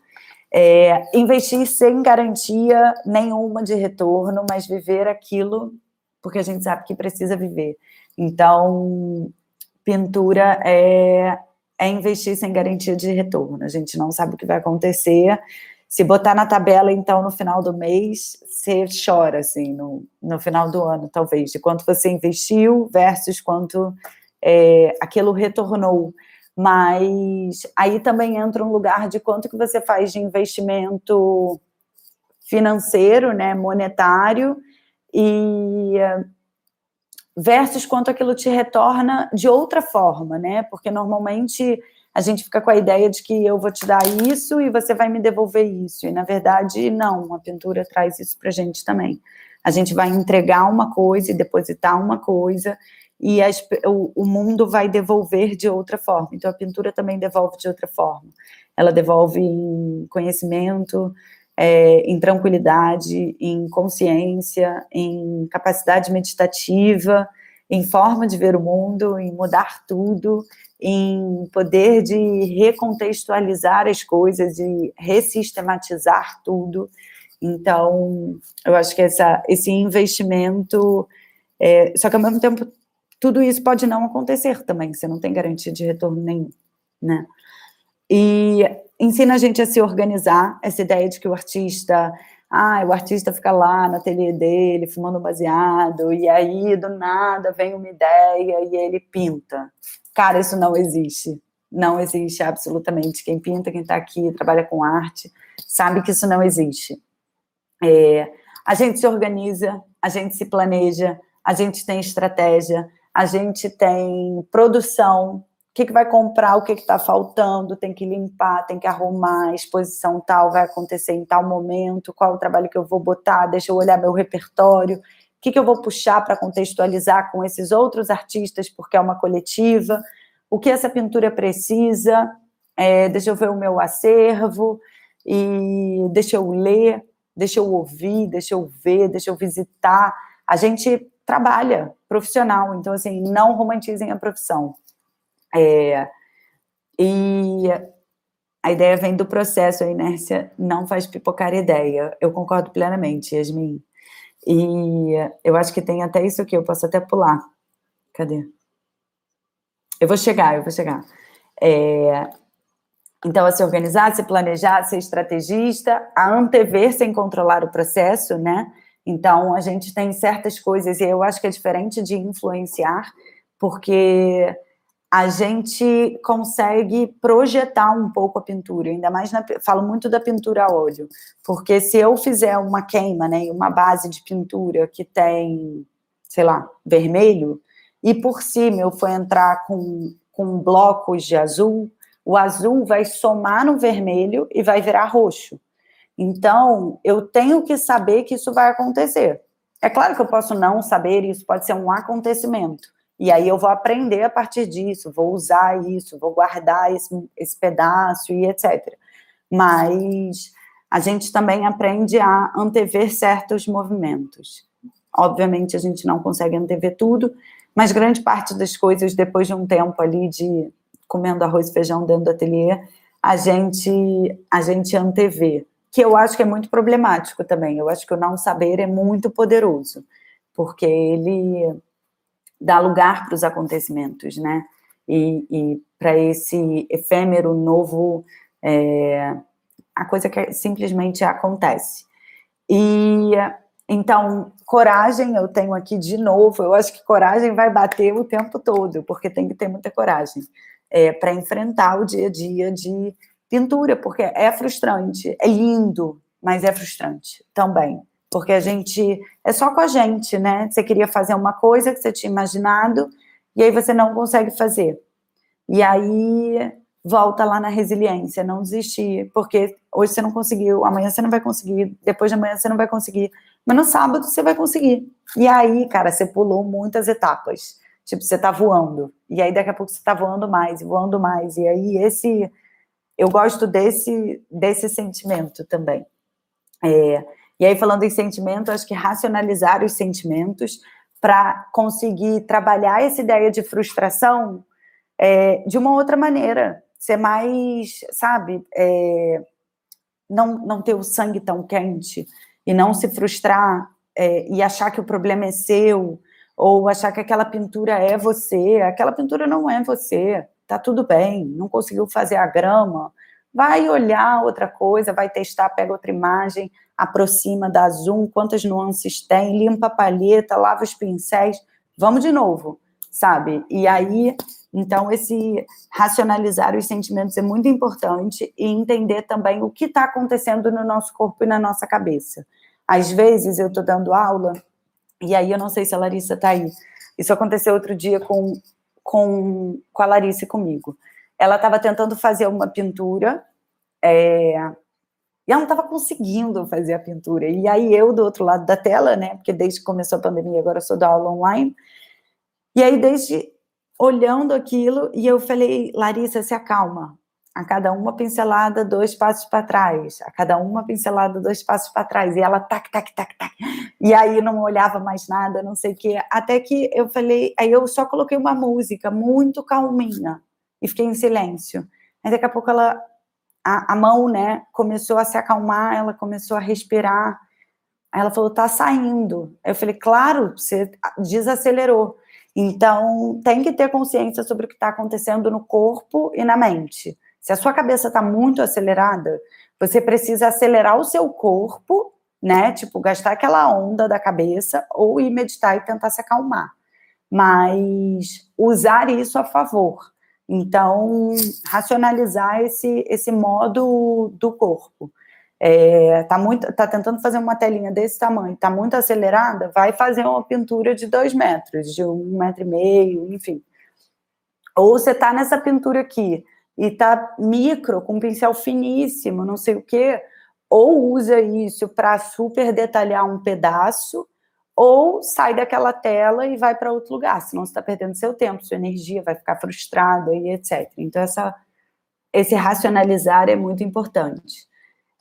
É, investir sem garantia nenhuma de retorno, mas viver aquilo porque a gente sabe que precisa viver. Então, pintura é, é investir sem garantia de retorno. A gente não sabe o que vai acontecer, se botar na tabela, então, no final do mês, você chora, assim, no, no final do ano, talvez, de quanto você investiu versus quanto é, aquilo retornou. Mas aí também entra um lugar de quanto que você faz de investimento financeiro, né, monetário, e versus quanto aquilo te retorna de outra forma, né? Porque normalmente a gente fica com a ideia de que eu vou te dar isso e você vai me devolver isso. E na verdade, não, a pintura traz isso para a gente também. A gente vai entregar uma coisa e depositar uma coisa, e o, o mundo vai devolver de outra forma. Então a pintura também devolve de outra forma. Ela devolve em conhecimento, é, em tranquilidade, em consciência, em capacidade meditativa, em forma de ver o mundo, em mudar tudo, em poder de recontextualizar as coisas e resistematizar tudo. Então, eu acho que essa, esse investimento. É, só que ao mesmo tempo, tudo isso pode não acontecer também, você não tem garantia de retorno nenhum, né? E ensina a gente a se organizar, essa ideia de que o artista ah, o artista fica lá na ateliê dele, fumando baseado, e aí, do nada, vem uma ideia e ele pinta. Cara, isso não existe. Não existe absolutamente. Quem pinta, quem está aqui, trabalha com arte, sabe que isso não existe. É, a gente se organiza, a gente se planeja, a gente tem estratégia, a gente tem produção, o que, que vai comprar, o que está faltando, tem que limpar, tem que arrumar, exposição tal vai acontecer em tal momento, qual o trabalho que eu vou botar, deixa eu olhar meu repertório, que, que eu vou puxar para contextualizar com esses outros artistas, porque é uma coletiva, o que essa pintura precisa, é, deixa eu ver o meu acervo, e deixa eu ler, deixa eu ouvir, deixa eu ver, deixa eu visitar. A gente trabalha profissional, então, assim, não romantizem a profissão é, e a ideia vem do processo, a inércia não faz pipocar ideia. Eu concordo plenamente, Yasmin. E eu acho que tem até isso aqui, eu posso até pular. Cadê? Eu vou chegar, eu vou chegar. É, então, a se organizar, se planejar, ser estrategista, a antever sem controlar o processo, né? Então, a gente tem certas coisas, e eu acho que é diferente de influenciar, porque a gente consegue projetar um pouco a pintura, ainda mais na, falo muito da pintura a óleo, porque se eu fizer uma queima, né, uma base de pintura que tem, sei lá, vermelho, e por cima eu for entrar com, com blocos de azul, o azul vai somar no vermelho e vai virar roxo. Então, eu tenho que saber que isso vai acontecer. É claro que eu posso não saber, isso pode ser um acontecimento, e aí eu vou aprender a partir disso, vou usar isso, vou guardar esse, esse pedaço e etc. Mas a gente também aprende a antever certos movimentos. Obviamente a gente não consegue antever tudo, mas grande parte das coisas, depois de um tempo ali de comendo arroz e feijão dentro do ateliê, a gente, a gente antevê, que eu acho que é muito problemático também. Eu acho que o não saber é muito poderoso, porque ele dar lugar para os acontecimentos, né? E, e para esse efêmero novo, é, a coisa que simplesmente acontece. E então, coragem eu tenho aqui de novo. Eu acho que coragem vai bater o tempo todo, porque tem que ter muita coragem é, para enfrentar o dia a dia de pintura, porque é frustrante, é lindo, mas é frustrante também porque a gente é só com a gente, né? Você queria fazer uma coisa que você tinha imaginado e aí você não consegue fazer. E aí volta lá na resiliência, não desistir, porque hoje você não conseguiu, amanhã você não vai conseguir, depois de amanhã você não vai conseguir, mas no sábado você vai conseguir. E aí, cara, você pulou muitas etapas. Tipo, você tá voando, e aí daqui a pouco você tá voando mais, voando mais, e aí esse eu gosto desse desse sentimento também. É, e aí, falando em sentimento, acho que racionalizar os sentimentos para conseguir trabalhar essa ideia de frustração é, de uma outra maneira, ser mais, sabe, é, não, não ter o sangue tão quente e não se frustrar é, e achar que o problema é seu ou achar que aquela pintura é você, aquela pintura não é você, tá tudo bem, não conseguiu fazer a grama, vai olhar outra coisa, vai testar, pega outra imagem, aproxima, dá zoom, quantas nuances tem, limpa a palheta, lava os pincéis, vamos de novo. sabe? E aí, então, esse racionalizar os sentimentos é muito importante e entender também o que está acontecendo no nosso corpo e na nossa cabeça. Às vezes eu estou dando aula, e aí eu não sei se a Larissa está aí. Isso aconteceu outro dia com, com, com a Larissa e comigo. Ela estava tentando fazer uma pintura, é, e ela não estava conseguindo fazer a pintura. E aí eu, do outro lado da tela, né, porque desde que começou a pandemia, agora eu sou da aula online, e aí desde olhando aquilo, e eu falei, Larissa, se acalma, a cada uma pincelada, dois passos para trás, a cada uma pincelada, dois passos para trás, e ela tac, tac, tac, tac, e aí não olhava mais nada, não sei o quê, até que eu falei, aí eu só coloquei uma música muito calminha, e fiquei em silêncio, aí daqui a pouco ela, a, a mão, né, começou a se acalmar, ela começou a respirar, aí ela falou, tá saindo, eu falei, claro, você desacelerou, então tem que ter consciência sobre o que está acontecendo no corpo e na mente, se a sua cabeça está muito acelerada, você precisa acelerar o seu corpo, né? Tipo, gastar aquela onda da cabeça ou ir meditar e tentar se acalmar. Mas usar isso a favor. Então, racionalizar esse, esse modo do corpo. É, tá, muito, tá tentando fazer uma telinha desse tamanho, tá muito acelerada, vai fazer uma pintura de dois metros, de um metro e meio, enfim. Ou você tá nessa pintura aqui, e tá micro, com um pincel finíssimo, não sei o quê, ou usa isso para super detalhar um pedaço, ou sai daquela tela e vai para outro lugar, senão você está perdendo seu tempo, sua energia, vai ficar frustrada e etc. Então, essa, esse racionalizar é muito importante.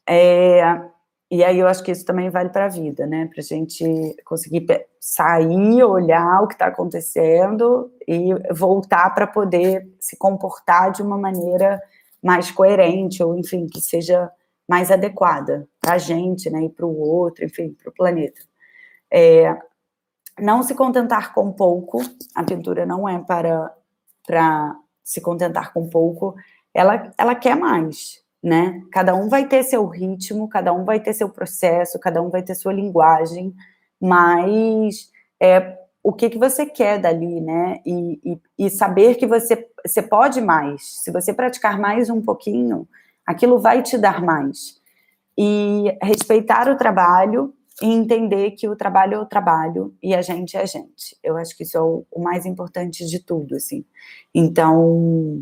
É, e aí eu acho que isso também vale para a vida, né? Para a gente conseguir sair, olhar o que está acontecendo e voltar para poder se comportar de uma maneira mais coerente, ou enfim, que seja mais adequada para a gente, né? E para o outro, enfim, para o planeta. É, não se contentar com pouco, a pintura não é para, para se contentar com pouco, ela, ela quer mais, né? Cada um vai ter seu ritmo, cada um vai ter seu processo, cada um vai ter sua linguagem, mas é o que, que você quer dali, né? E, e, e saber que você, você pode mais. Se você praticar mais um pouquinho, aquilo vai te dar mais. E respeitar o trabalho e entender que o trabalho é o trabalho e a gente é a gente. Eu acho que isso é o, mais importante de tudo, assim. Então,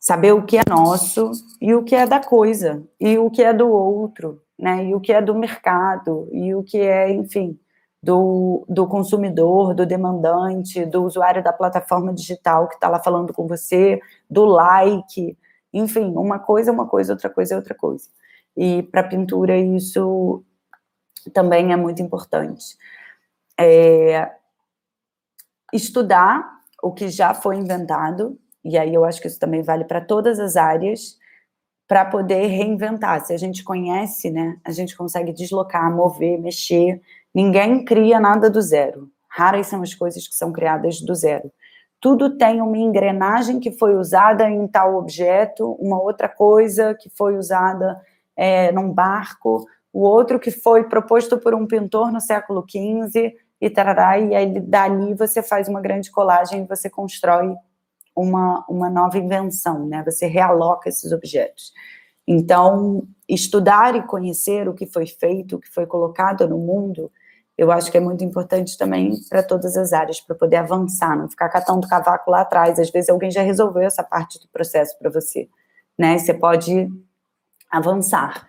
saber o que é nosso e o que é da coisa, e o que é do outro, né? E o que é do mercado, e o que é, enfim, do, do consumidor, do demandante, do usuário da plataforma digital que está lá falando com você, do like, enfim, uma coisa é uma coisa, outra coisa é outra coisa. E para pintura isso também é muito importante. É, estudar o que já foi inventado, e aí eu acho que isso também vale para todas as áreas, para poder reinventar. Se a gente conhece, né, a gente consegue deslocar, mover, mexer. Ninguém cria nada do zero. Raras são as coisas que são criadas do zero. Tudo tem uma engrenagem que foi usada em tal objeto, uma outra coisa que foi usada é, num barco, o outro que foi proposto por um pintor no século XV, e tarará, e aí dali você faz uma grande colagem e você constrói uma, uma nova invenção, né? Você realoca esses objetos. Então, estudar e conhecer o que foi feito, o que foi colocado no mundo, eu acho que é muito importante também para todas as áreas, para poder avançar, não ficar catando cavaco lá atrás. Às vezes alguém já resolveu essa parte do processo para você, né? Você pode avançar.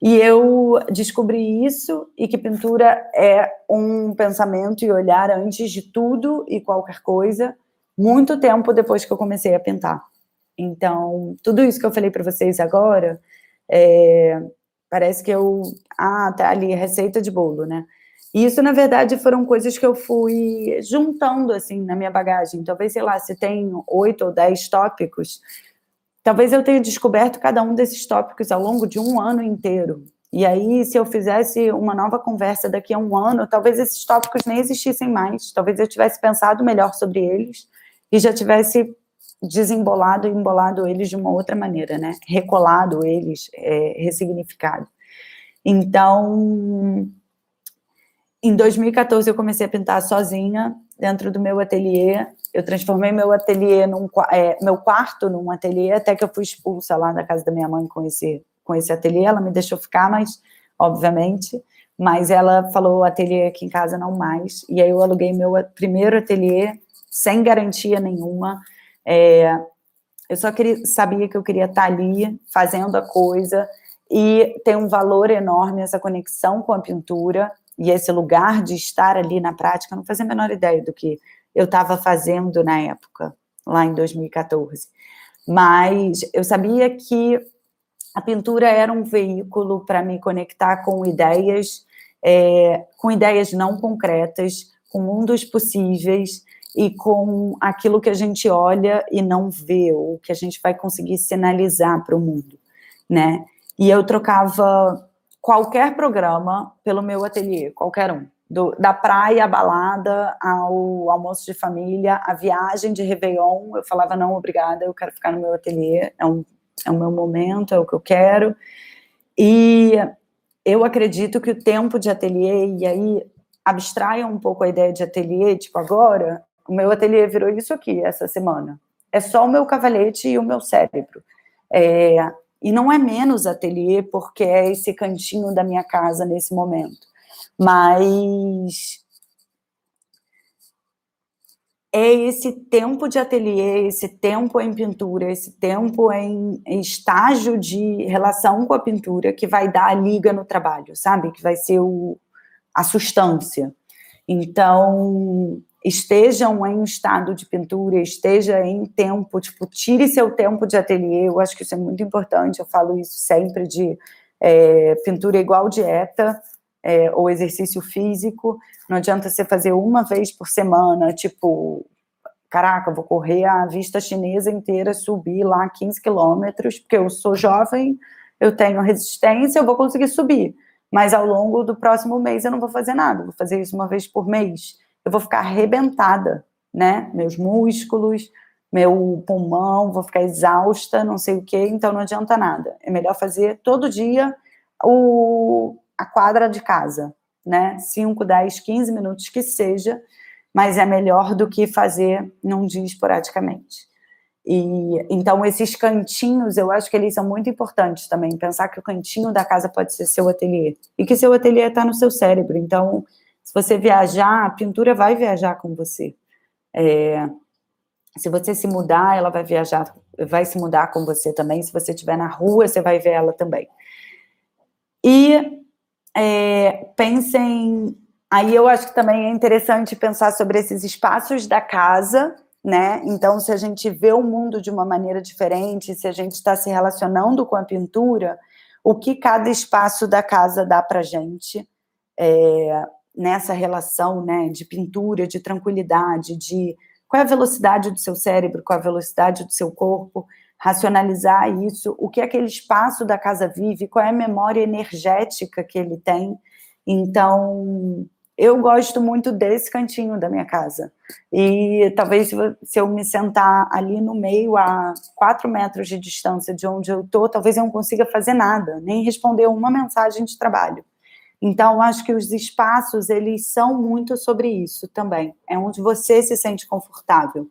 E eu descobri isso e que pintura é um pensamento e olhar antes de tudo e qualquer coisa, muito tempo depois que eu comecei a pintar. Então, tudo isso que eu falei para vocês agora, é, parece que eu. Ah, tá ali, receita de bolo, né? E isso, na verdade, foram coisas que eu fui juntando, assim, na minha bagagem. Talvez, sei lá, se tem oito ou dez tópicos, talvez eu tenha descoberto cada um desses tópicos ao longo de um ano inteiro. E aí, se eu fizesse uma nova conversa daqui a um ano, talvez esses tópicos nem existissem mais. Talvez eu tivesse pensado melhor sobre eles e já tivesse desembolado e embolado eles de uma outra maneira, né? Recolado eles, é, ressignificado. Então, em 2014 eu comecei a pintar sozinha dentro do meu ateliê. Eu transformei meu ateliê num é, meu quarto num ateliê, até que eu fui expulsa lá da casa da minha mãe com esse com esse ateliê. Ela me deixou ficar, mas obviamente, mas ela falou ateliê aqui em casa não mais. E aí eu aluguei meu primeiro ateliê sem garantia nenhuma. É, eu só queria, sabia que eu queria estar ali fazendo a coisa e tem um valor enorme essa conexão com a pintura e esse lugar de estar ali na prática. Eu não fazia a menor ideia do que eu estava fazendo na época, lá em 2014. Mas eu sabia que a pintura era um veículo para me conectar com ideias, é, com ideias não concretas, com mundos possíveis e com aquilo que a gente olha e não vê, ou que a gente vai conseguir sinalizar para o mundo, né? E eu trocava qualquer programa pelo meu ateliê, qualquer um. Do, da praia à balada, ao almoço de família, a viagem de Réveillon, eu falava, não, obrigada, eu quero ficar no meu ateliê, é, um, é o meu momento, é o que eu quero. E eu acredito que o tempo de ateliê, e aí abstraia um pouco a ideia de ateliê, tipo, agora, o meu ateliê virou isso aqui, essa semana. É só o meu cavalete e o meu cérebro. É, e não é menos ateliê, porque é esse cantinho da minha casa nesse momento. Mas é esse tempo de ateliê, esse tempo em pintura, esse tempo em, estágio de relação com a pintura que vai dar a liga no trabalho, sabe? Que vai ser o, a sustância. Então, estejam em estado de pintura, esteja em tempo, tipo, tire seu tempo de ateliê, eu acho que isso é muito importante, eu falo isso sempre de é, pintura igual dieta, é, ou exercício físico, não adianta você fazer uma vez por semana, tipo, caraca, vou correr a vista chinesa inteira, subir lá 15 quilômetros, porque eu sou jovem, eu tenho resistência, eu vou conseguir subir, mas ao longo do próximo mês eu não vou fazer nada, vou fazer isso uma vez por mês, eu vou ficar arrebentada, né? Meus músculos, meu pulmão, vou ficar exausta, não sei o quê, então não adianta nada. É melhor fazer todo dia o, a quadra de casa, né? 5, 10, 15 minutos que seja, mas é melhor do que fazer num dia esporadicamente. E então esses cantinhos, eu acho que eles são muito importantes também. Pensar que o cantinho da casa pode ser seu ateliê e que seu ateliê está no seu cérebro. Então se você viajar, a pintura vai viajar com você. É, se você se mudar, ela vai viajar, vai se mudar com você também. Se você estiver na rua, você vai ver ela também. E é, pensem. Aí eu acho que também é interessante pensar sobre esses espaços da casa, né? Então, se a gente vê o mundo de uma maneira diferente, se a gente está se relacionando com a pintura, o que cada espaço da casa dá para gente. É, nessa relação né, de pintura, de tranquilidade, de qual é a velocidade do seu cérebro, qual é a velocidade do seu corpo, racionalizar isso, o que aquele espaço da casa vive, qual é a memória energética que ele tem. Então, eu gosto muito desse cantinho da minha casa. E talvez se eu me sentar ali no meio, a quatro metros de distância de onde eu estou, talvez eu não consiga fazer nada, nem responder uma mensagem de trabalho. Então, acho que os espaços, eles são muito sobre isso também. É onde você se sente confortável.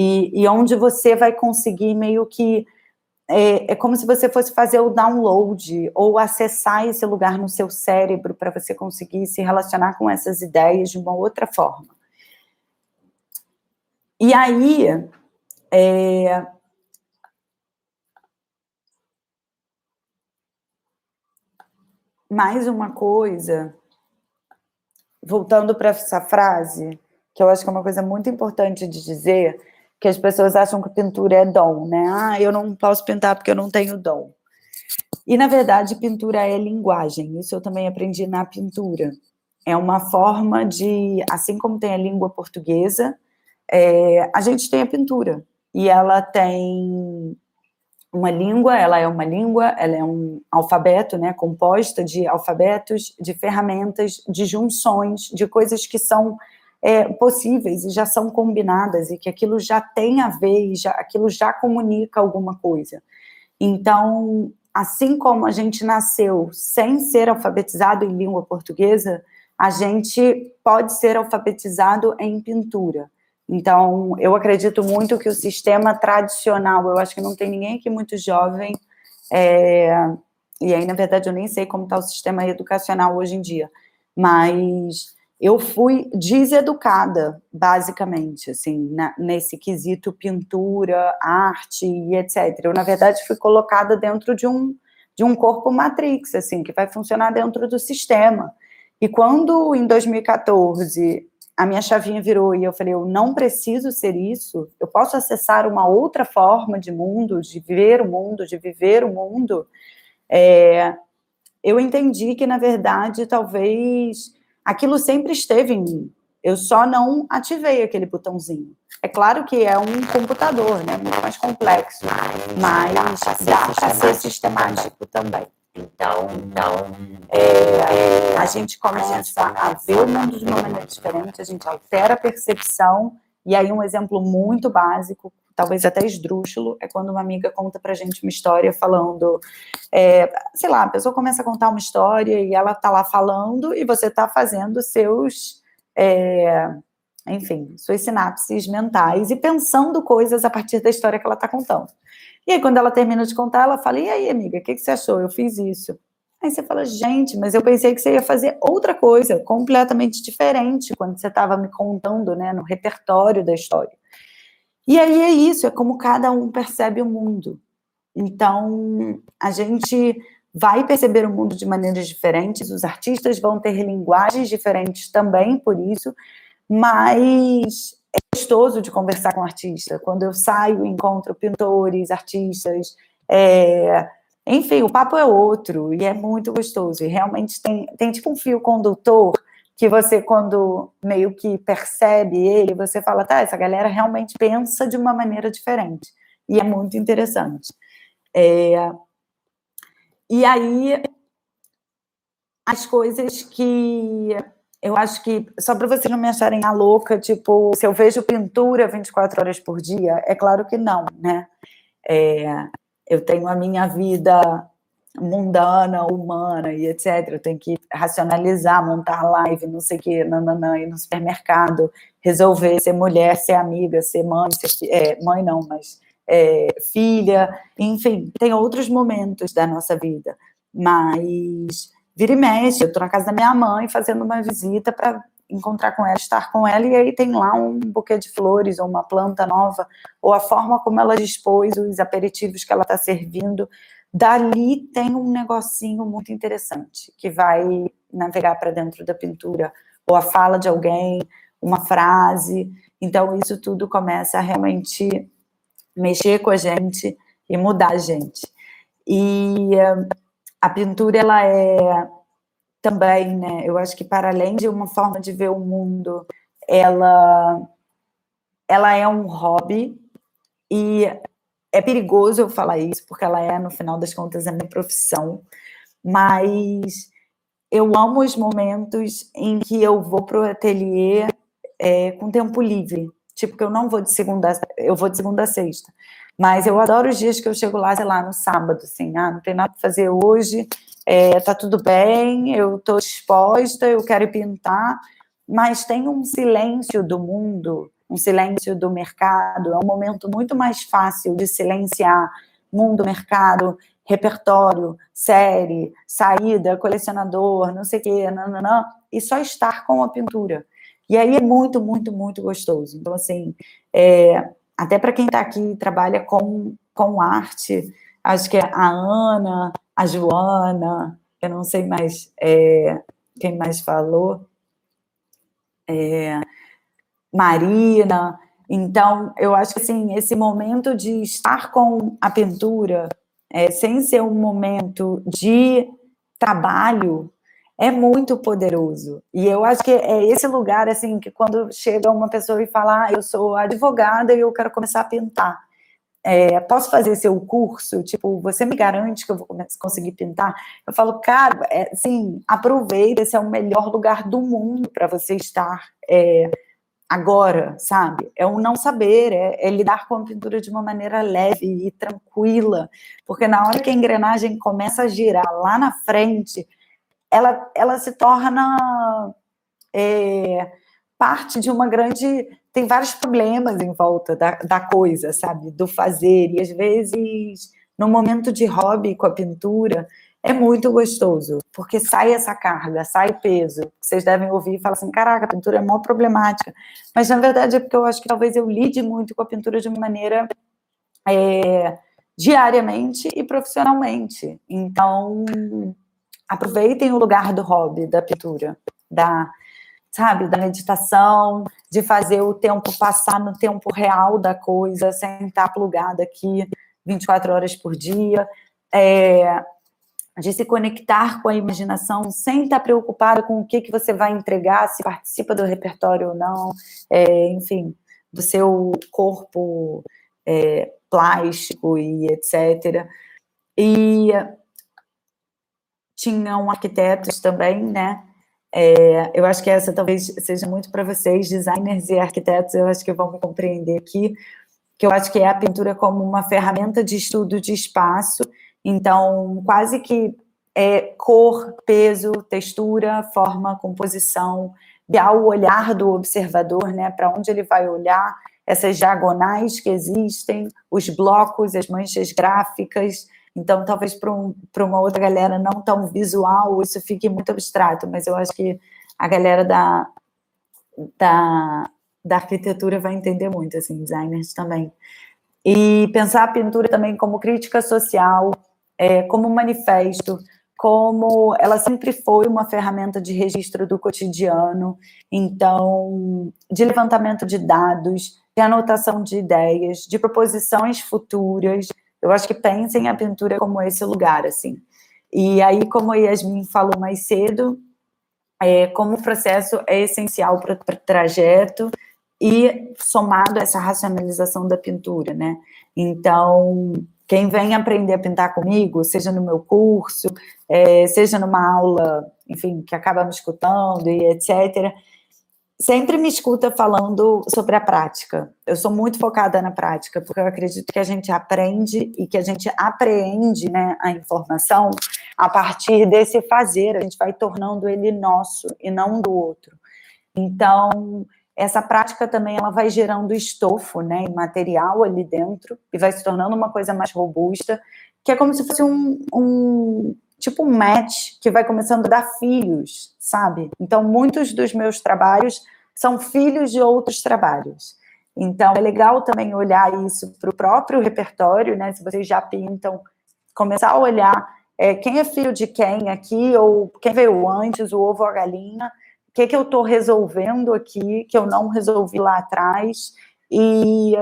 E, e onde você vai conseguir meio que... É, é, como se você fosse fazer o download ou acessar esse lugar no seu cérebro para você conseguir se relacionar com essas ideias de uma outra forma. E aí, é, mais uma coisa, voltando para essa frase, que eu acho que é uma coisa muito importante de dizer, que as pessoas acham que pintura é dom, né? Ah, eu não posso pintar porque eu não tenho dom. E, na verdade, pintura é linguagem. Isso eu também aprendi na pintura. É uma forma de, assim como tem a língua portuguesa, é, a gente tem a pintura. E ela tem uma língua, ela é uma língua, ela é um alfabeto, né, composta de alfabetos, de ferramentas, de junções, de coisas que são é, possíveis e já são combinadas e que aquilo já tem a ver e já, aquilo já comunica alguma coisa. Então, assim como a gente nasceu sem ser alfabetizado em língua portuguesa, a gente pode ser alfabetizado em pintura. Então, eu acredito muito que o sistema tradicional, eu acho que não tem ninguém aqui muito jovem, é, e aí, na verdade, eu nem sei como está o sistema educacional hoje em dia, mas eu fui deseducada, basicamente, assim, na, nesse quesito pintura, arte e etc. Eu, na verdade, fui colocada dentro de um, de um corpo matrix, assim, que vai funcionar dentro do sistema. E quando, em 2014, a minha chavinha virou e eu falei, eu não preciso ser isso, eu posso acessar uma outra forma de mundo, de ver o mundo, de viver o mundo, é, eu entendi que, na verdade, talvez aquilo sempre esteve em mim, eu só não ativei aquele botãozinho. É claro que é um computador, né, muito mais complexo, mas dá para ser sistemático também. Então, então é, a gente começa a ver o mundo de uma maneira diferente, a gente altera a percepção, e aí um exemplo muito básico, talvez até esdrúxulo, é quando uma amiga conta pra gente uma história falando, é, sei lá, a pessoa começa a contar uma história e ela tá lá falando e você tá fazendo seus, é, enfim, suas sinapses mentais e pensando coisas a partir da história que ela tá contando. E aí, quando ela termina de contar, ela fala: E aí, amiga, o que, que você achou? Eu fiz isso. Aí você fala: Gente, mas eu pensei que você ia fazer outra coisa, completamente diferente, quando você estava me contando, né, no repertório da história. E aí é isso, é como cada um percebe o mundo. Então, a gente vai perceber o mundo de maneiras diferentes, os artistas vão ter linguagens diferentes também, por isso, mas é gostoso de conversar com artista. Quando eu saio, encontro pintores, artistas, é... enfim, o papo é outro e é muito gostoso. E realmente tem, tem tipo um fio condutor que você, quando meio que percebe ele, você fala, tá, essa galera realmente pensa de uma maneira diferente. E é muito interessante. É... E aí, as coisas que eu acho que, só para vocês não me acharem a louca, tipo, se eu vejo pintura 24 horas por dia, é claro que não, né? É, eu tenho a minha vida mundana, humana e etc. Tenho que racionalizar, montar live, não sei o quê, nananã, ir no supermercado, resolver ser mulher, ser amiga, ser mãe, ser, é, mãe não, mas é, filha, enfim, tem outros momentos da nossa vida, mas vira e mexe. Eu estou na casa da minha mãe fazendo uma visita para encontrar com ela, estar com ela, e aí tem lá um buquê de flores, ou uma planta nova, ou a forma como ela dispôs os aperitivos que ela está servindo. Dali tem um negocinho muito interessante, que vai navegar para dentro da pintura, ou a fala de alguém, uma frase. Então, isso tudo começa a realmente mexer com a gente e mudar a gente. E a pintura ela é também, né? Eu acho que para além de uma forma de ver o mundo, ela ela é um hobby e é perigoso eu falar isso porque ela é no final das contas a minha profissão, mas eu amo os momentos em que eu vou para o ateliê é, com tempo livre, tipo que eu não vou de segunda, eu vou de segunda a sexta. Mas eu adoro os dias que eu chego lá, sei lá, no sábado, assim, ah, não tem nada para fazer hoje, é, tá tudo bem, eu estou disposta, eu quero pintar, mas tem um silêncio do mundo, um silêncio do mercado, é um momento muito mais fácil de silenciar mundo, mercado, repertório, série, saída, colecionador, não sei o quê, nananã, e só estar com a pintura. E aí é muito, muito, muito gostoso. Então, assim, é, até para quem está aqui e trabalha com, com arte, acho que é a Ana, a Joana, eu não sei mais é, quem mais falou, é, Marina. Então, eu acho que assim, esse momento de estar com a pintura, é, sem ser um momento de trabalho, é muito poderoso. E eu acho que é esse lugar, assim, que quando chega uma pessoa e fala, ah, eu sou advogada e eu quero começar a pintar. É, posso fazer seu curso? Tipo, você me garante que eu vou conseguir pintar? Eu falo, cara, é, assim, aproveita, esse é o melhor lugar do mundo para você estar é, agora, sabe? É o não saber, é, é, lidar com a pintura de uma maneira leve e tranquila, porque na hora que a engrenagem começa a girar lá na frente, ela, ela se torna é, parte de uma grande. Tem vários problemas em volta da, da coisa, sabe? Do fazer. E às vezes, no momento de hobby com a pintura, é muito gostoso, porque sai essa carga, sai peso. Vocês devem ouvir e falar assim: caraca, a pintura é mó problemática. Mas na verdade é porque eu acho que talvez eu lide muito com a pintura de uma maneira. É, diariamente e profissionalmente. Então, aproveitem o lugar do hobby, da pintura, da, sabe, da meditação, de fazer o tempo passar no tempo real da coisa, sem estar plugada aqui 24 horas por dia, é, de se conectar com a imaginação sem estar preocupada com o que, que você vai entregar, se participa do repertório ou não, é, enfim, do seu corpo é, plástico e etc. E tinham arquitetos também, né? É, eu acho que essa talvez seja muito para vocês, designers e arquitetos, eu acho que vão me compreender aqui, que eu acho que é a pintura como uma ferramenta de estudo de espaço, então quase que é cor, peso, textura, forma, composição, ao olhar do observador, né, para onde ele vai olhar, essas diagonais que existem, os blocos, as manchas gráficas. Então, talvez para um, uma outra galera não tão visual, isso fique muito abstrato, mas eu acho que a galera da, da, da arquitetura vai entender muito, assim, designers também. E pensar a pintura também como crítica social, é, como manifesto, como ela sempre foi uma ferramenta de registro do cotidiano, então, de levantamento de dados, de anotação de ideias, de proposições futuras. Eu acho que pensem a pintura como esse lugar, assim. E aí, como a Yasmin falou mais cedo, é, como o processo é essencial para o trajeto e somado a essa racionalização da pintura, né? Então, quem vem aprender a pintar comigo, seja no meu curso, é, seja numa aula, enfim, que acaba me escutando e etc., sempre me escuta falando sobre a prática. Eu sou muito focada na prática, porque eu acredito que a gente aprende e que a gente apreende né, a informação a partir desse fazer, a gente vai tornando ele nosso e não do outro. Então, essa prática também ela vai gerando estofo, né, material ali dentro e vai se tornando uma coisa mais robusta, que é como se fosse um, um tipo um match que vai começando a dar filhos, sabe? Então, muitos dos meus trabalhos são filhos de outros trabalhos. Então, é legal também olhar isso para o próprio repertório, né? Se vocês já pintam, começar a olhar é, quem é filho de quem aqui, ou quem veio antes, o ovo ou a galinha, que, que eu estou resolvendo aqui, que eu não resolvi lá atrás, e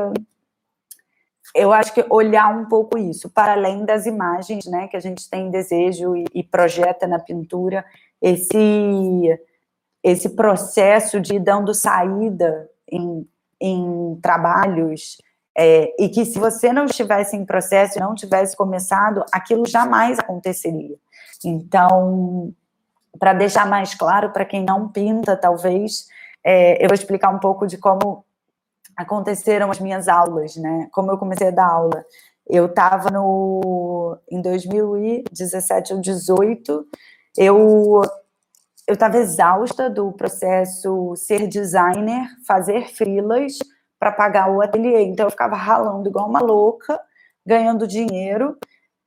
eu acho que olhar um pouco isso, para além das imagens, né, que a gente tem desejo e, e projeta na pintura, esse, esse processo de dando saída em, em trabalhos, é, e que se você não estivesse em processo, não tivesse começado, aquilo jamais aconteceria. Então, para deixar mais claro para quem não pinta, talvez, é, eu vou explicar um pouco de como aconteceram as minhas aulas, né? Como eu comecei a dar aula. Eu estava no em 2017 ou 18, eu eu estava exausta do processo ser designer, fazer frilas para pagar o ateliê. Então eu ficava ralando igual uma louca, ganhando dinheiro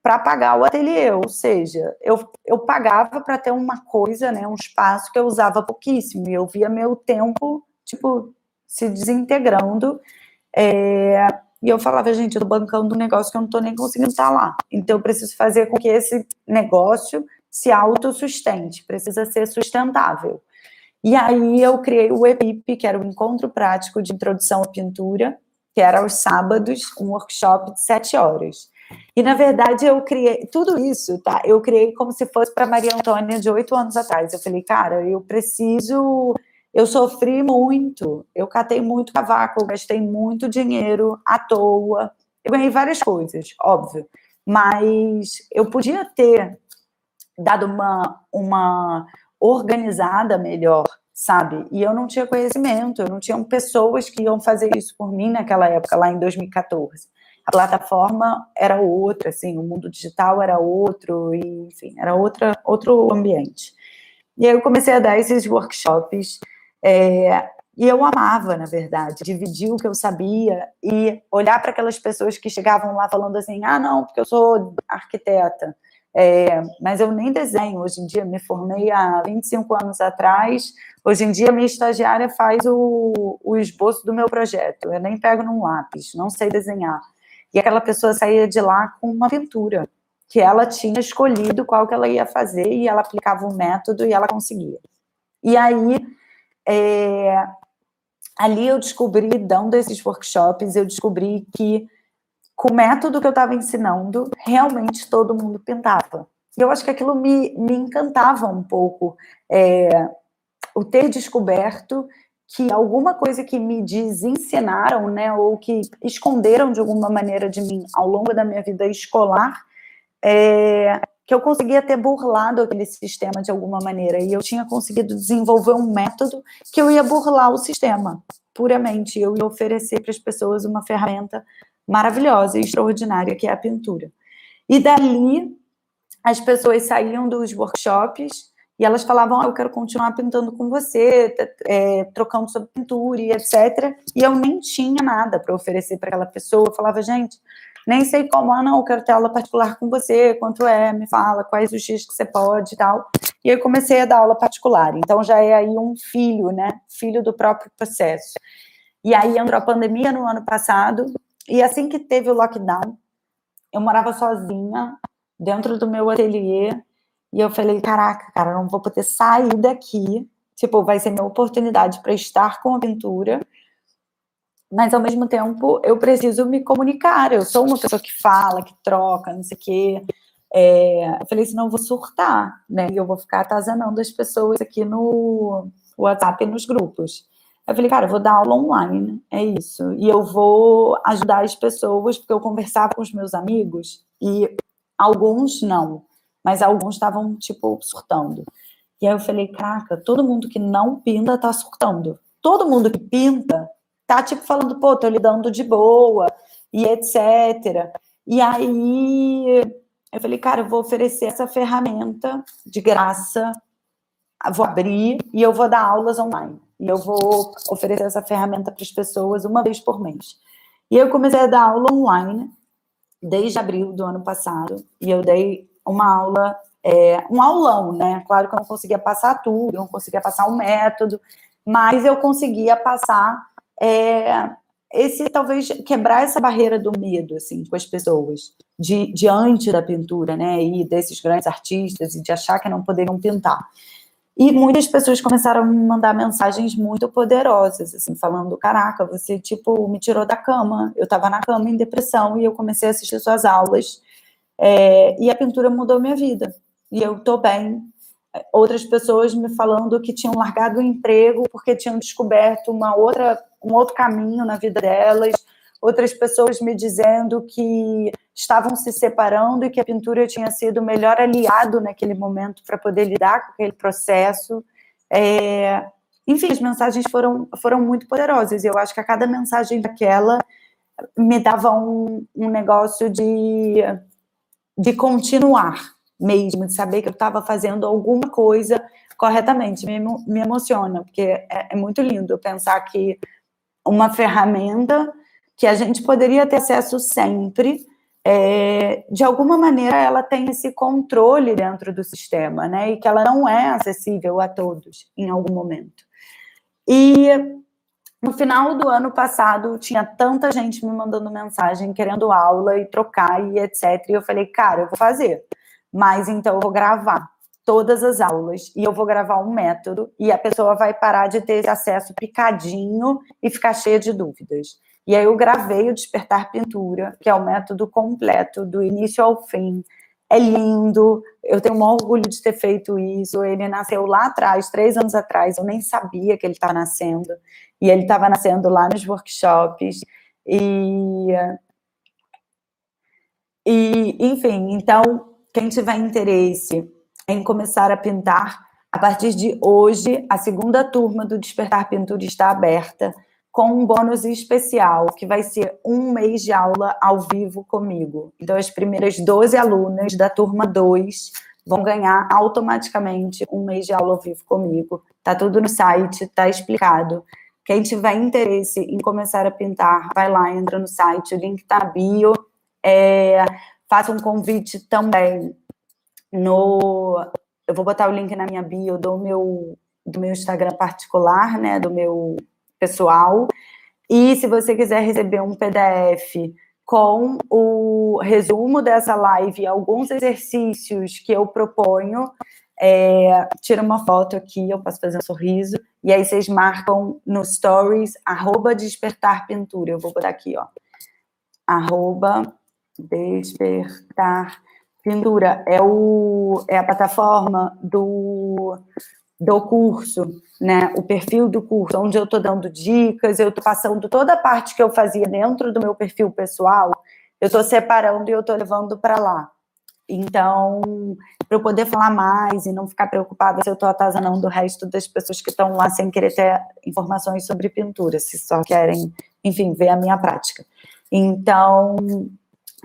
para pagar o ateliê, ou seja, eu, eu pagava para ter uma coisa, né, um espaço que eu usava pouquíssimo, e eu via meu tempo, tipo, se desintegrando. É, e eu falava, gente, eu tô bancando um negócio que eu não tô nem conseguindo estar lá. Então, eu preciso fazer com que esse negócio se autossustente, precisa ser sustentável. E aí eu criei o EPIP, que era o Encontro Prático de Introdução à Pintura, que era aos sábados, um workshop de sete horas. E, na verdade, eu criei tudo isso, tá? Eu criei como se fosse para Maria Antônia de oito anos atrás. Eu falei, cara, eu preciso eu sofri muito, eu catei muito cavaco, eu gastei muito dinheiro à toa. Eu ganhei várias coisas, óbvio, mas eu podia ter dado uma, uma organizada melhor, sabe? E eu não tinha conhecimento, eu não tinha pessoas que iam fazer isso por mim naquela época, lá em 2014. A plataforma era outra, assim, o mundo digital era outro, e, enfim, era outra, outro ambiente. E aí eu comecei a dar esses workshops. É, e eu amava, na verdade, dividir o que eu sabia e olhar para aquelas pessoas que chegavam lá falando assim: ah, não, porque eu sou arquiteta, é, mas eu nem desenho. Hoje em dia, me formei há 25 anos atrás. Hoje em dia, minha estagiária faz o, o esboço do meu projeto. Eu nem pego num lápis, não sei desenhar. E aquela pessoa saía de lá com uma aventura, que ela tinha escolhido qual que ela ia fazer e ela aplicava o um método e ela conseguia. E aí, é, ali eu descobri, dando esses workshops, eu descobri que com o método que eu estava ensinando, realmente todo mundo pintava. E eu acho que aquilo me, me encantava um pouco, é, o ter descoberto que alguma coisa que me desensinaram, né, ou que esconderam de alguma maneira de mim ao longo da minha vida escolar, é, que eu conseguia ter burlado aquele sistema de alguma maneira e eu tinha conseguido desenvolver um método que eu ia burlar o sistema puramente, eu ia oferecer para as pessoas uma ferramenta maravilhosa e extraordinária que é a pintura. E dali as pessoas saíam dos workshops e elas falavam, ah, eu quero continuar pintando com você, é, trocando sobre pintura e etc. E eu nem tinha nada para oferecer para aquela pessoa. Eu falava, gente, nem sei como, ah, não, eu quero ter aula particular com você, quanto é, me fala, quais os dias que você pode e tal. E aí comecei a dar aula particular. Então já é aí um filho, né? Filho do próprio processo. E aí entrou a pandemia no ano passado, e assim que teve o lockdown, eu morava sozinha, dentro do meu ateliê, e eu falei, caraca, cara, não vou poder sair daqui, tipo, vai ser minha oportunidade para estar com a pintura, mas ao mesmo tempo eu preciso me comunicar. Eu sou uma pessoa que fala, que troca, não sei o quê. É, eu falei, senão eu vou surtar, né? E eu vou ficar atazanando as pessoas aqui no WhatsApp e nos grupos. Eu falei, cara, eu vou dar aula online, é isso. E eu vou ajudar as pessoas, porque eu conversava com os meus amigos e alguns não, mas alguns estavam, tipo, surtando. E aí eu falei, caraca, todo mundo que não pinta tá surtando. Todo mundo que pinta tá tipo falando, pô, tô lidando de boa e etc. E aí eu falei, cara, eu vou oferecer essa ferramenta de graça, vou abrir e eu vou dar aulas online. E eu vou oferecer essa ferramenta para as pessoas uma vez por mês. E eu comecei a dar aula online desde abril do ano passado. E eu dei uma aula, é, um aulão, né? Claro que eu não conseguia passar tudo, eu não conseguia passar um método, mas eu conseguia passar é, esse talvez quebrar essa barreira do medo assim com as pessoas de, diante da pintura, né, e desses grandes artistas e de achar que não poderiam pintar. E muitas pessoas começaram a me mandar mensagens muito poderosas, assim, falando: caraca, você, tipo, me tirou da cama. Eu estava na cama em depressão e eu comecei a assistir suas aulas. É, e a pintura mudou minha vida. E eu estou bem, outras pessoas me falando que tinham largado o emprego porque tinham descoberto uma outra, um outro caminho na vida delas, outras pessoas me dizendo que estavam se separando e que a pintura tinha sido o melhor aliado naquele momento para poder lidar com aquele processo. É... Enfim, as mensagens foram, foram muito poderosas eu acho que a cada mensagem daquela me dava um, um negócio de, de continuar, mesmo, de saber que eu estava fazendo alguma coisa corretamente. Me, me emociona, porque é, é muito lindo pensar que uma ferramenta que a gente poderia ter acesso sempre, é, de alguma maneira ela tem esse controle dentro do sistema, né? E que ela não é acessível a todos em algum momento. E no final do ano passado, tinha tanta gente me mandando mensagem, querendo aula e trocar e etc. E eu falei, cara, eu vou fazer mas então eu vou gravar todas as aulas e eu vou gravar um método e a pessoa vai parar de ter acesso picadinho e ficar cheia de dúvidas. E aí eu gravei o Despertar Pintura, que é o método completo, do início ao fim. É lindo, eu tenho um orgulho de ter feito isso. Ele nasceu lá atrás, três anos atrás, eu nem sabia que ele estava nascendo. E ele estava nascendo lá nos workshops. E, e enfim, então quem tiver interesse em começar a pintar, a partir de hoje, a segunda turma do Despertar Pintura está aberta com um bônus especial, que vai ser um mês de aula ao vivo comigo. Então, as primeiras 12 alunas da turma 2 vão ganhar automaticamente um mês de aula ao vivo comigo. Tá tudo no site, tá explicado. Quem tiver interesse em começar a pintar, vai lá, entra no site, o link tá bio. É, faça um convite também no. Eu vou botar o link na minha bio do meu, do meu Instagram particular, né? Do meu pessoal. E se você quiser receber um PDF com o resumo dessa live, alguns exercícios que eu proponho, é, tira uma foto aqui, eu posso fazer um sorriso, e aí vocês marcam no stories, arroba despertar pintura, eu vou botar aqui, ó, arroba despertar pintura, é, o, é a plataforma do do curso, né? O perfil do curso, onde eu estou dando dicas, eu estou passando toda a parte que eu fazia dentro do meu perfil pessoal, eu estou separando e eu estou levando para lá. Então, para eu poder falar mais e não ficar preocupada se eu estou atazanando o resto das pessoas que estão lá sem querer ter informações sobre pintura, se só querem, enfim, ver a minha prática. Então,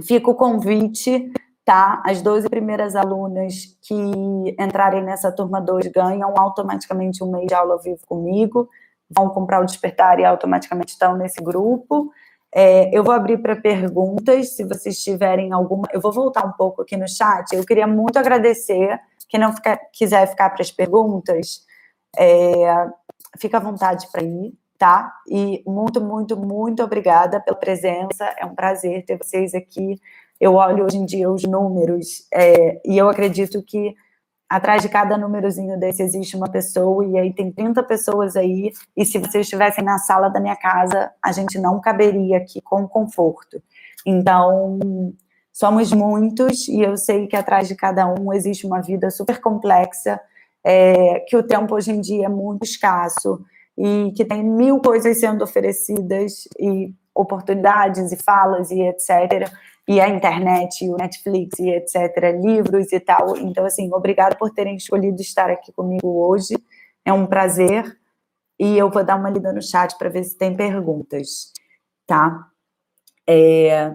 fica o convite tá? As 12 primeiras alunas que entrarem nessa turma 2 ganham automaticamente um mês de aula ao vivo comigo, vão comprar o despertar e automaticamente estão nesse grupo. É, eu vou abrir para perguntas, se vocês tiverem alguma. Eu vou voltar um pouco aqui no chat. Eu queria muito agradecer. Quem não fica, quiser ficar para as perguntas, é, fica à vontade para ir, tá? E muito, muito, muito obrigada pela presença. É um prazer ter vocês aqui eu olho hoje em dia os números é, e eu acredito que atrás de cada númerozinho desse existe uma pessoa e aí tem 30 pessoas aí e se vocês estivessem na sala da minha casa, a gente não caberia aqui com conforto. Então, somos muitos e eu sei que atrás de cada um existe uma vida super complexa, é, que o tempo hoje em dia é muito escasso e que tem mil coisas sendo oferecidas e oportunidades e falas e etc e a internet, o Netflix e etc., livros e tal. Então, assim, obrigado por terem escolhido estar aqui comigo hoje. É um prazer. E eu vou dar uma lida no chat para ver se tem perguntas, tá? É,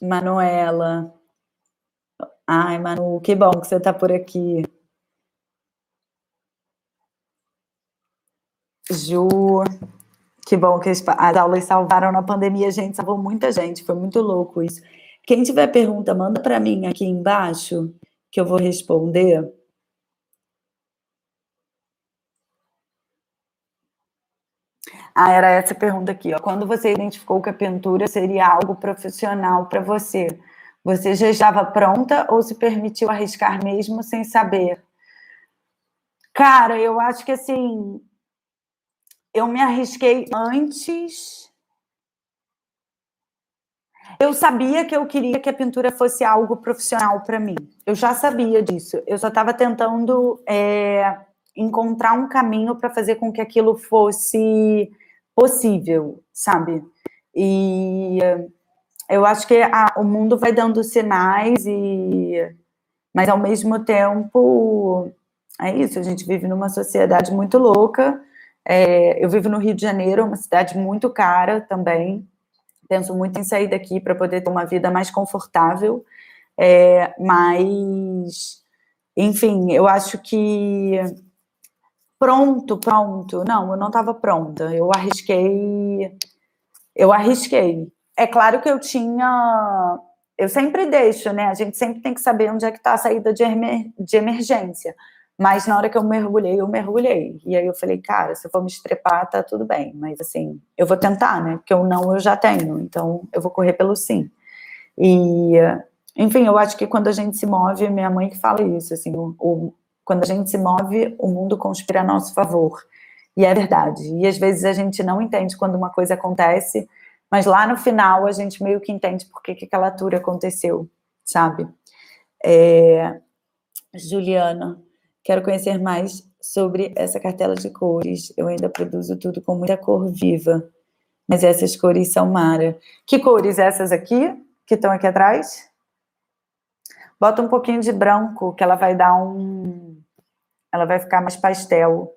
Manuela. Ai, Manu, que bom que você está por aqui. Ju, que bom que as aulas salvaram na pandemia, gente salvou muita gente, foi muito louco isso. Quem tiver pergunta, manda para mim aqui embaixo, que eu vou responder. Ah, era essa pergunta aqui, ó. Quando você identificou que a pintura seria algo profissional para você, você já estava pronta ou se permitiu arriscar mesmo sem saber? Cara, eu acho que assim, eu me arrisquei antes eu sabia que eu queria que a pintura fosse algo profissional para mim. Eu já sabia disso. Eu só estava tentando é, encontrar um caminho para fazer com que aquilo fosse possível, sabe? E eu acho que a, o mundo vai dando sinais e mas ao mesmo tempo é isso a gente vive numa sociedade muito louca é, eu vivo no Rio de Janeiro uma cidade muito cara também penso muito em sair daqui para poder ter uma vida mais confortável, é, mas, enfim, eu acho que pronto, pronto. Não, eu não estava pronta. Eu arrisquei. Eu arrisquei. É claro que eu tinha. Eu sempre deixo, né? A gente sempre tem que saber onde é que está a saída de, emer... de emergência. Mas na hora que eu mergulhei, eu mergulhei. E aí eu falei, cara, se eu for me estrepar, tá tudo bem. Mas assim, eu vou tentar, né? Porque o não eu já tenho. Então eu vou correr pelo sim. E, enfim, eu acho que quando a gente se move, minha mãe que fala isso, assim, o, o, quando a gente se move, o mundo conspira a nosso favor. E é verdade. E às vezes a gente não entende quando uma coisa acontece, mas lá no final a gente meio que entende por que, que aquela tour aconteceu, sabe? É... Juliana, Quero conhecer mais sobre essa cartela de cores. Eu ainda produzo tudo com muita cor viva, mas essas cores são Mara. Que cores essas aqui, que estão aqui atrás? Bota um pouquinho de branco, que ela vai dar um... Ela vai ficar mais pastel.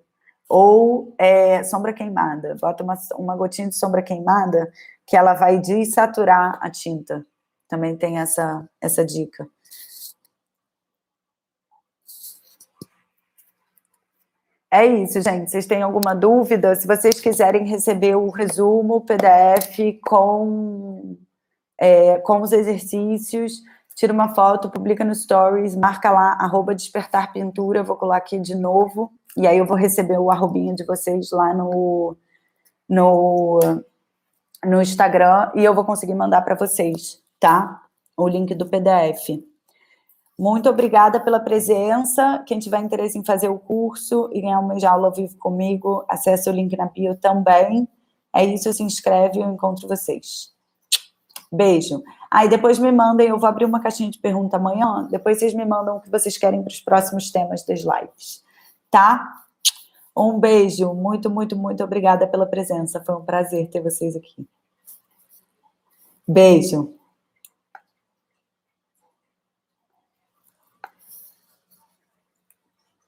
Ou é, sombra queimada. Bota uma, uma gotinha de sombra queimada, que ela vai desaturar a tinta. Também tem essa, essa dica. É isso, gente. Vocês têm alguma dúvida? Se vocês quiserem receber o resumo PDF com, é, com os exercícios, tira uma foto, publica no Stories, marca lá, arroba Despertar Pintura, vou colar aqui de novo, e aí eu vou receber o arrobinha de vocês lá no, no, no Instagram, e eu vou conseguir mandar para vocês, tá? O link do PDF. Muito obrigada pela presença. Quem tiver interesse em fazer o curso e ganhar uma aula ao vivo comigo, acesse o link na bio também. É isso, se inscreve e eu encontro vocês. Beijo. Aí ah, depois me mandem, eu vou abrir uma caixinha de pergunta amanhã, depois vocês me mandam o que vocês querem para os próximos temas das lives, tá? Um beijo, muito, muito, muito obrigada pela presença, foi um prazer ter vocês aqui. Beijo.